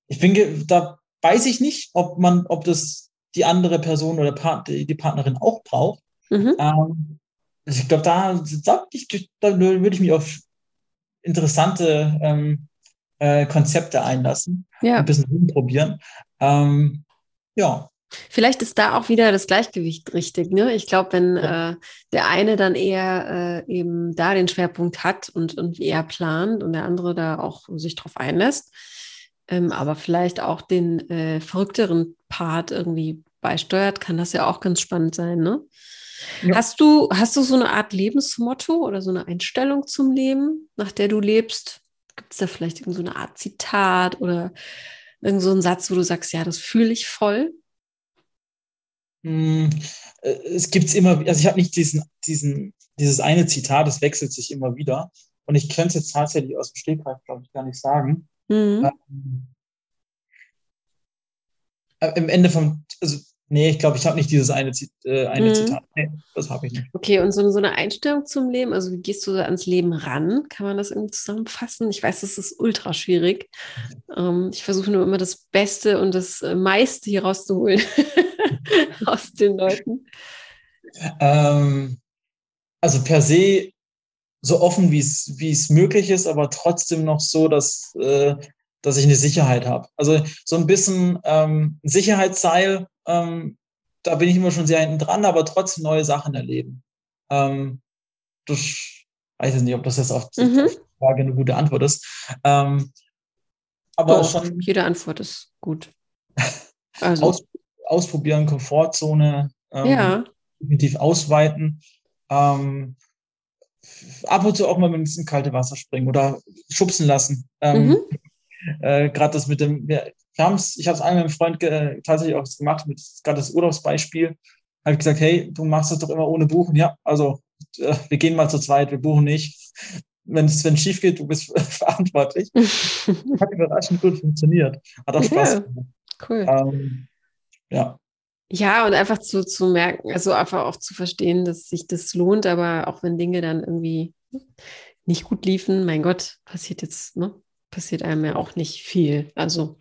ich bin, da weiß ich nicht, ob man, ob das die andere Person oder Part, die Partnerin auch braucht. Mhm. Ähm, ich glaube, da, da, da, würde ich mich auf interessante ähm, äh, Konzepte einlassen, ja. ein bisschen rumprobieren. Ähm, ja. Vielleicht ist da auch wieder das Gleichgewicht richtig. Ne? Ich glaube, wenn ja. äh, der eine dann eher äh, eben da den Schwerpunkt hat und, und eher plant und der andere da auch sich drauf einlässt, ähm, aber vielleicht auch den äh, verrückteren Part irgendwie beisteuert, kann das ja auch ganz spannend sein. Ne? Ja. Hast, du, hast du so eine Art Lebensmotto oder so eine Einstellung zum Leben, nach der du lebst? Gibt es da vielleicht irgendeine so Art Zitat oder irgend so einen Satz, wo du sagst, ja, das fühle ich voll? Hm, äh, es gibt immer, also ich habe nicht diesen, diesen, dieses eine Zitat, das wechselt sich immer wieder. Und ich könnte es jetzt tatsächlich aus dem Stegreif, glaube ich, gar nicht sagen. Mhm. Ähm, äh, Im Ende vom, also Nee, ich glaube, ich habe nicht dieses eine, äh, eine mhm. Zitat. Nee, das habe ich nicht. Okay, und so, so, eine Einstellung zum Leben, also wie gehst du ans Leben ran? Kann man das irgendwie zusammenfassen? Ich weiß, das ist ultra schwierig. Ähm, ich versuche nur immer das Beste und das äh, meiste hier rauszuholen [laughs] [laughs] aus den Leuten. Ähm, also per se so offen, wie es möglich ist, aber trotzdem noch so, dass, äh, dass ich eine Sicherheit habe. Also so ein bisschen ähm, Sicherheitsseil ähm, da bin ich immer schon sehr hinten dran, aber trotzdem neue Sachen erleben. Ähm, das weiß ich nicht, ob das jetzt auf, mhm. die Frage eine gute Antwort ist. Ähm, aber Doch, schon. Jede Antwort ist gut. [laughs] Also. Aus, ausprobieren, Komfortzone, ähm, ja. definitiv ausweiten. Ähm, ab und zu auch mal ins kalte Wasser springen oder schubsen lassen. Ähm, mhm. Äh, Gerade das mit dem, wir, wir haben's, ich habe es einmal mit einem Freund tatsächlich auch gemacht, mit gerade das Urlaubsbeispiel. Habe ich gesagt, hey, du machst das doch immer ohne Buchen. Ja, also äh, wir gehen mal zu zweit, wir buchen nicht. Wenn es schief geht, du bist [laughs] verantwortlich. [laughs] Hat überraschend gut funktioniert. Hat auch Spaß gemacht. Cool. Ähm, ja. Ja, und einfach zu, zu merken, also einfach auch zu verstehen, dass sich das lohnt, aber auch wenn Dinge dann irgendwie nicht gut liefen, mein Gott, passiert jetzt, ne? passiert einem ja auch nicht viel. Also,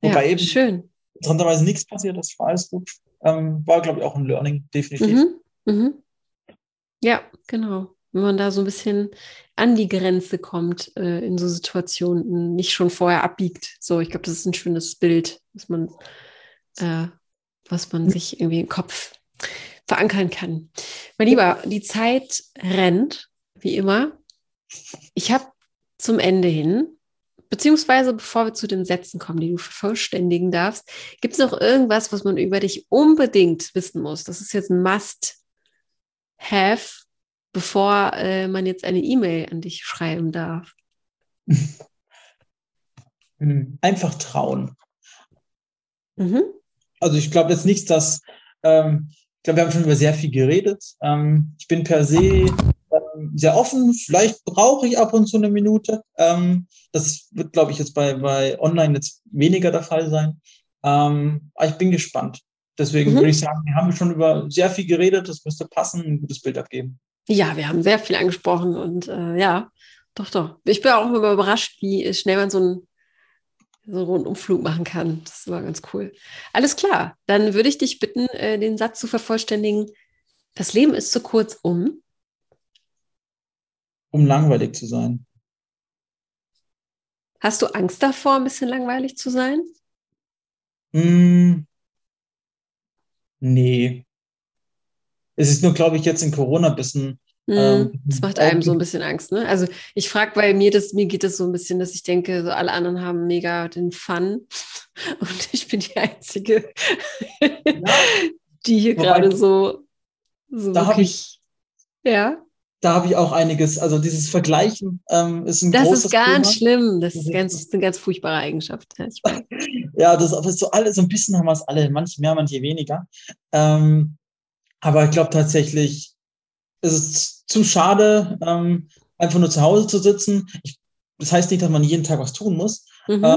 Wobei ja, eben schön. interessanterweise nichts passiert, das war alles gut. Ähm, war, glaube ich, auch ein Learning, definitiv. Mhm. Mhm. Ja, genau. wenn man da so ein bisschen an die Grenze kommt äh, in so Situationen, nicht schon vorher abbiegt. So, ich glaube, das ist ein schönes Bild, was man, äh, was man sich irgendwie im Kopf verankern kann. Mein Lieber, die Zeit rennt, wie immer. Ich habe zum Ende hin, beziehungsweise bevor wir zu den Sätzen kommen, die du vervollständigen darfst, gibt es noch irgendwas, was man über dich unbedingt wissen muss? Das ist jetzt ein Must-Have, bevor äh, man jetzt eine E-Mail an dich schreiben darf. [laughs] Einfach trauen. Mhm. Also ich glaube jetzt nichts, dass ähm, ich glaube, wir haben schon über sehr viel geredet. Ähm, ich bin per se ähm, sehr offen. Vielleicht brauche ich ab und zu eine Minute. Ähm, das wird, glaube ich, jetzt bei, bei Online jetzt weniger der Fall sein. Ähm, aber ich bin gespannt. Deswegen mhm. würde ich sagen, wir haben schon über sehr viel geredet. Das müsste passen, ein gutes Bild abgeben. Ja, wir haben sehr viel angesprochen und äh, ja, doch, doch. Ich bin auch immer überrascht, wie schnell man so ein so einen Rundumflug machen kann. Das immer ganz cool. Alles klar, dann würde ich dich bitten, äh, den Satz zu vervollständigen. Das Leben ist zu kurz, um. Um langweilig zu sein. Hast du Angst davor, ein bisschen langweilig zu sein? Mm, nee. Es ist nur, glaube ich, jetzt in Corona ein bisschen. Ähm, das macht einem so ein bisschen Angst, ne? Also ich frage, weil mir das, mir geht es so ein bisschen, dass ich denke, so alle anderen haben mega den Fun [laughs] und ich bin die Einzige, ja. die hier gerade so, so da wirklich, ich, ja. Da habe ich auch einiges, also dieses Vergleichen ähm, ist ein das großes ist ganz Thema. schlimm, das ist, ganz, eine ganz furchtbare Eigenschaft. Ja, [laughs] ja das ist so alle, so ein bisschen haben wir es alle, manche mehr, manche weniger. Ähm, aber ich glaube tatsächlich, es ist zu schade, ähm, einfach nur zu Hause zu sitzen. Ich, das heißt nicht, dass man jeden Tag was tun muss, mhm. äh,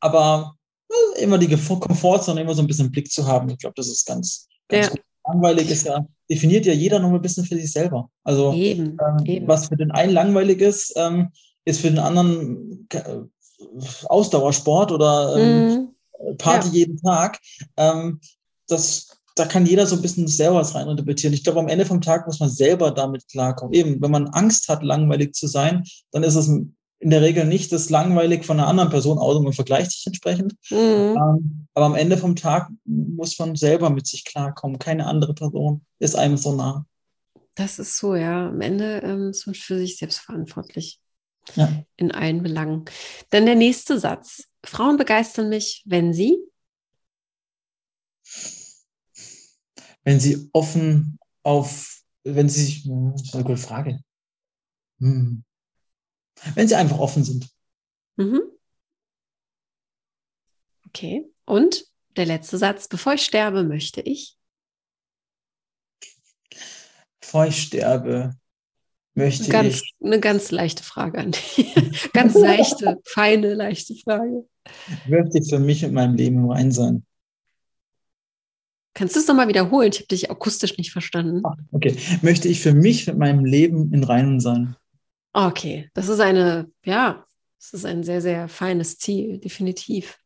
aber äh, immer die Komfortzone immer so ein bisschen Blick zu haben. Ich glaube, das ist ganz, ganz ja. gut. Langweilig ist ja, definiert ja jeder noch ein bisschen für sich selber. Also, eben, ähm, eben. was für den einen langweilig ist, ähm, ist für den anderen äh, Ausdauersport oder ähm, mhm. Party ja. jeden Tag. Ähm, das da kann jeder so ein bisschen selber was reininterpretieren. Ich glaube, am Ende vom Tag muss man selber damit klarkommen. Eben, wenn man Angst hat, langweilig zu sein, dann ist es in der Regel nicht das langweilig von einer anderen Person aus und man vergleicht sich entsprechend. Mhm. Ähm, aber am Ende vom Tag muss man selber mit sich klarkommen. Keine andere Person ist einem so nah. Das ist so, ja. Am Ende ähm, ist man für sich selbst verantwortlich. Ja. In allen Belangen. Dann der nächste Satz. Frauen begeistern mich, wenn sie wenn sie offen auf, wenn sie sich, das ist eine gute Frage. Hm. Wenn sie einfach offen sind. Mhm. Okay. Und der letzte Satz, bevor ich sterbe, möchte ich. Bevor ich sterbe, möchte ganz, ich. Eine ganz leichte Frage an dich. [laughs] ganz leichte, feine, leichte Frage. Möchte ich für mich mit meinem Leben im Rein sein. Kannst du es nochmal wiederholen? Ich habe dich akustisch nicht verstanden. Ah, okay. Möchte ich für mich mit meinem Leben in Reinen sein? Okay, das ist eine, ja, das ist ein sehr, sehr feines Ziel, definitiv.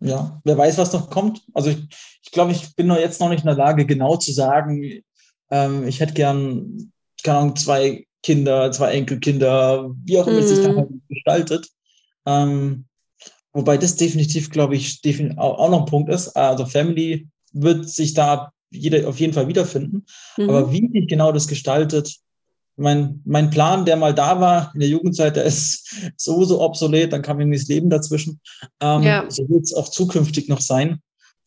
Ja, wer weiß, was noch kommt. Also ich, ich glaube, ich bin noch jetzt noch nicht in der Lage, genau zu sagen, ähm, ich hätte gern, keine Ahnung, zwei Kinder, zwei Enkelkinder, wie auch immer mhm. sich da halt gestaltet. Ähm, wobei das definitiv, glaube ich, definitiv auch noch ein Punkt ist. Also Family wird sich da jeder auf jeden Fall wiederfinden. Mhm. Aber wie sich genau das gestaltet, mein, mein Plan, der mal da war in der Jugendzeit, der ist sowieso obsolet, dann kam irgendwie das Leben dazwischen. Ähm, ja. So wird es auch zukünftig noch sein.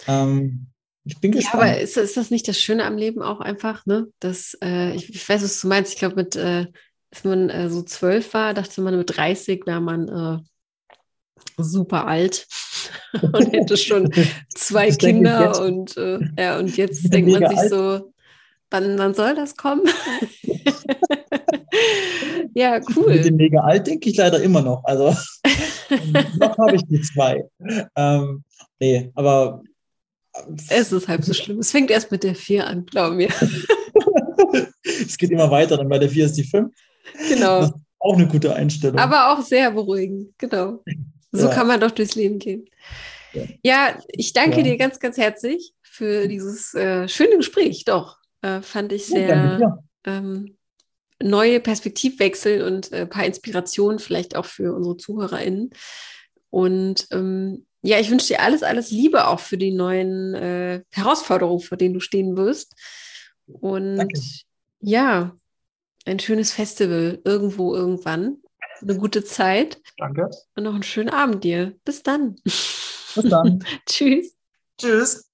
Ähm, ich bin gespannt. Ja, aber ist, ist das nicht das Schöne am Leben auch einfach, ne? Dass, äh, ich, ich, weiß, was du meinst. Ich glaube, mit, äh, als man äh, so zwölf war, dachte man, mit 30 wäre man äh, super alt [laughs] und hätte schon zwei Kinder und, äh, ja, und jetzt [laughs] denkt man sich alt. so, wann, wann soll das kommen? [laughs] ja, cool. Mit dem mega alt denke ich leider immer noch. Also noch habe ich die zwei. Ähm, nee, aber es ist halb so schlimm. Es fängt erst mit der vier an, glaub mir. es geht immer weiter, dann bei der vier ist die fünf. Genau. auch eine gute Einstellung. Aber auch sehr beruhigend, genau. So ja. kann man doch durchs Leben gehen. Ja, ja ich danke dir ganz, ganz herzlich für dieses äh, schöne Gespräch. Doch, äh, fand ich sehr ähm, neue Perspektivwechsel und äh, paar Inspirationen vielleicht auch für unsere ZuhörerInnen. Und ähm, ja, ich wünsche dir alles, alles Liebe auch für die neuen äh, Herausforderungen, vor denen du stehen wirst. Und Danke. ja, ein schönes Festival irgendwo, irgendwann. Eine gute Zeit. Danke. Und noch einen schönen Abend dir. Bis dann. Bis dann. [laughs] Tschüss. Tschüss.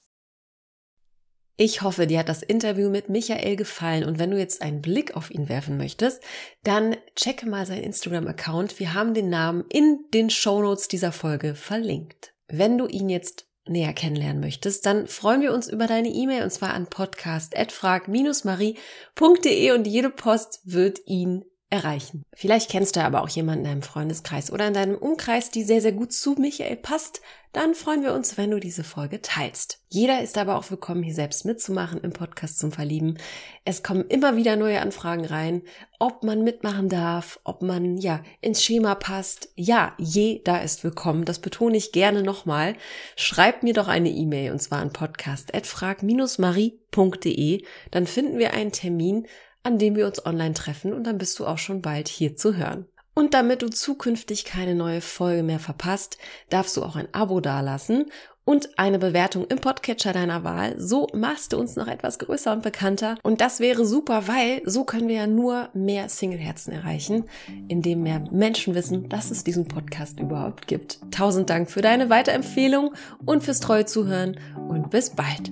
Ich hoffe, dir hat das Interview mit Michael gefallen und wenn du jetzt einen Blick auf ihn werfen möchtest, dann checke mal seinen Instagram-Account. Wir haben den Namen in den Shownotes dieser Folge verlinkt. Wenn du ihn jetzt näher kennenlernen möchtest, dann freuen wir uns über deine E-Mail und zwar an podcast.frag-marie.de und jede Post wird ihn erreichen. Vielleicht kennst du aber auch jemanden in deinem Freundeskreis oder in deinem Umkreis, die sehr, sehr gut zu Michael passt. Dann freuen wir uns, wenn du diese Folge teilst. Jeder ist aber auch willkommen, hier selbst mitzumachen im Podcast zum Verlieben. Es kommen immer wieder neue Anfragen rein, ob man mitmachen darf, ob man, ja, ins Schema passt. Ja, jeder ist willkommen. Das betone ich gerne nochmal. Schreib mir doch eine E-Mail und zwar an podcast.frag-marie.de. Dann finden wir einen Termin, an dem wir uns online treffen und dann bist du auch schon bald hier zu hören. Und damit du zukünftig keine neue Folge mehr verpasst, darfst du auch ein Abo dalassen und eine Bewertung im Podcatcher deiner Wahl. So machst du uns noch etwas größer und bekannter. Und das wäre super, weil so können wir ja nur mehr Singleherzen erreichen, indem mehr Menschen wissen, dass es diesen Podcast überhaupt gibt. Tausend Dank für deine Weiterempfehlung und fürs treue Zuhören und bis bald.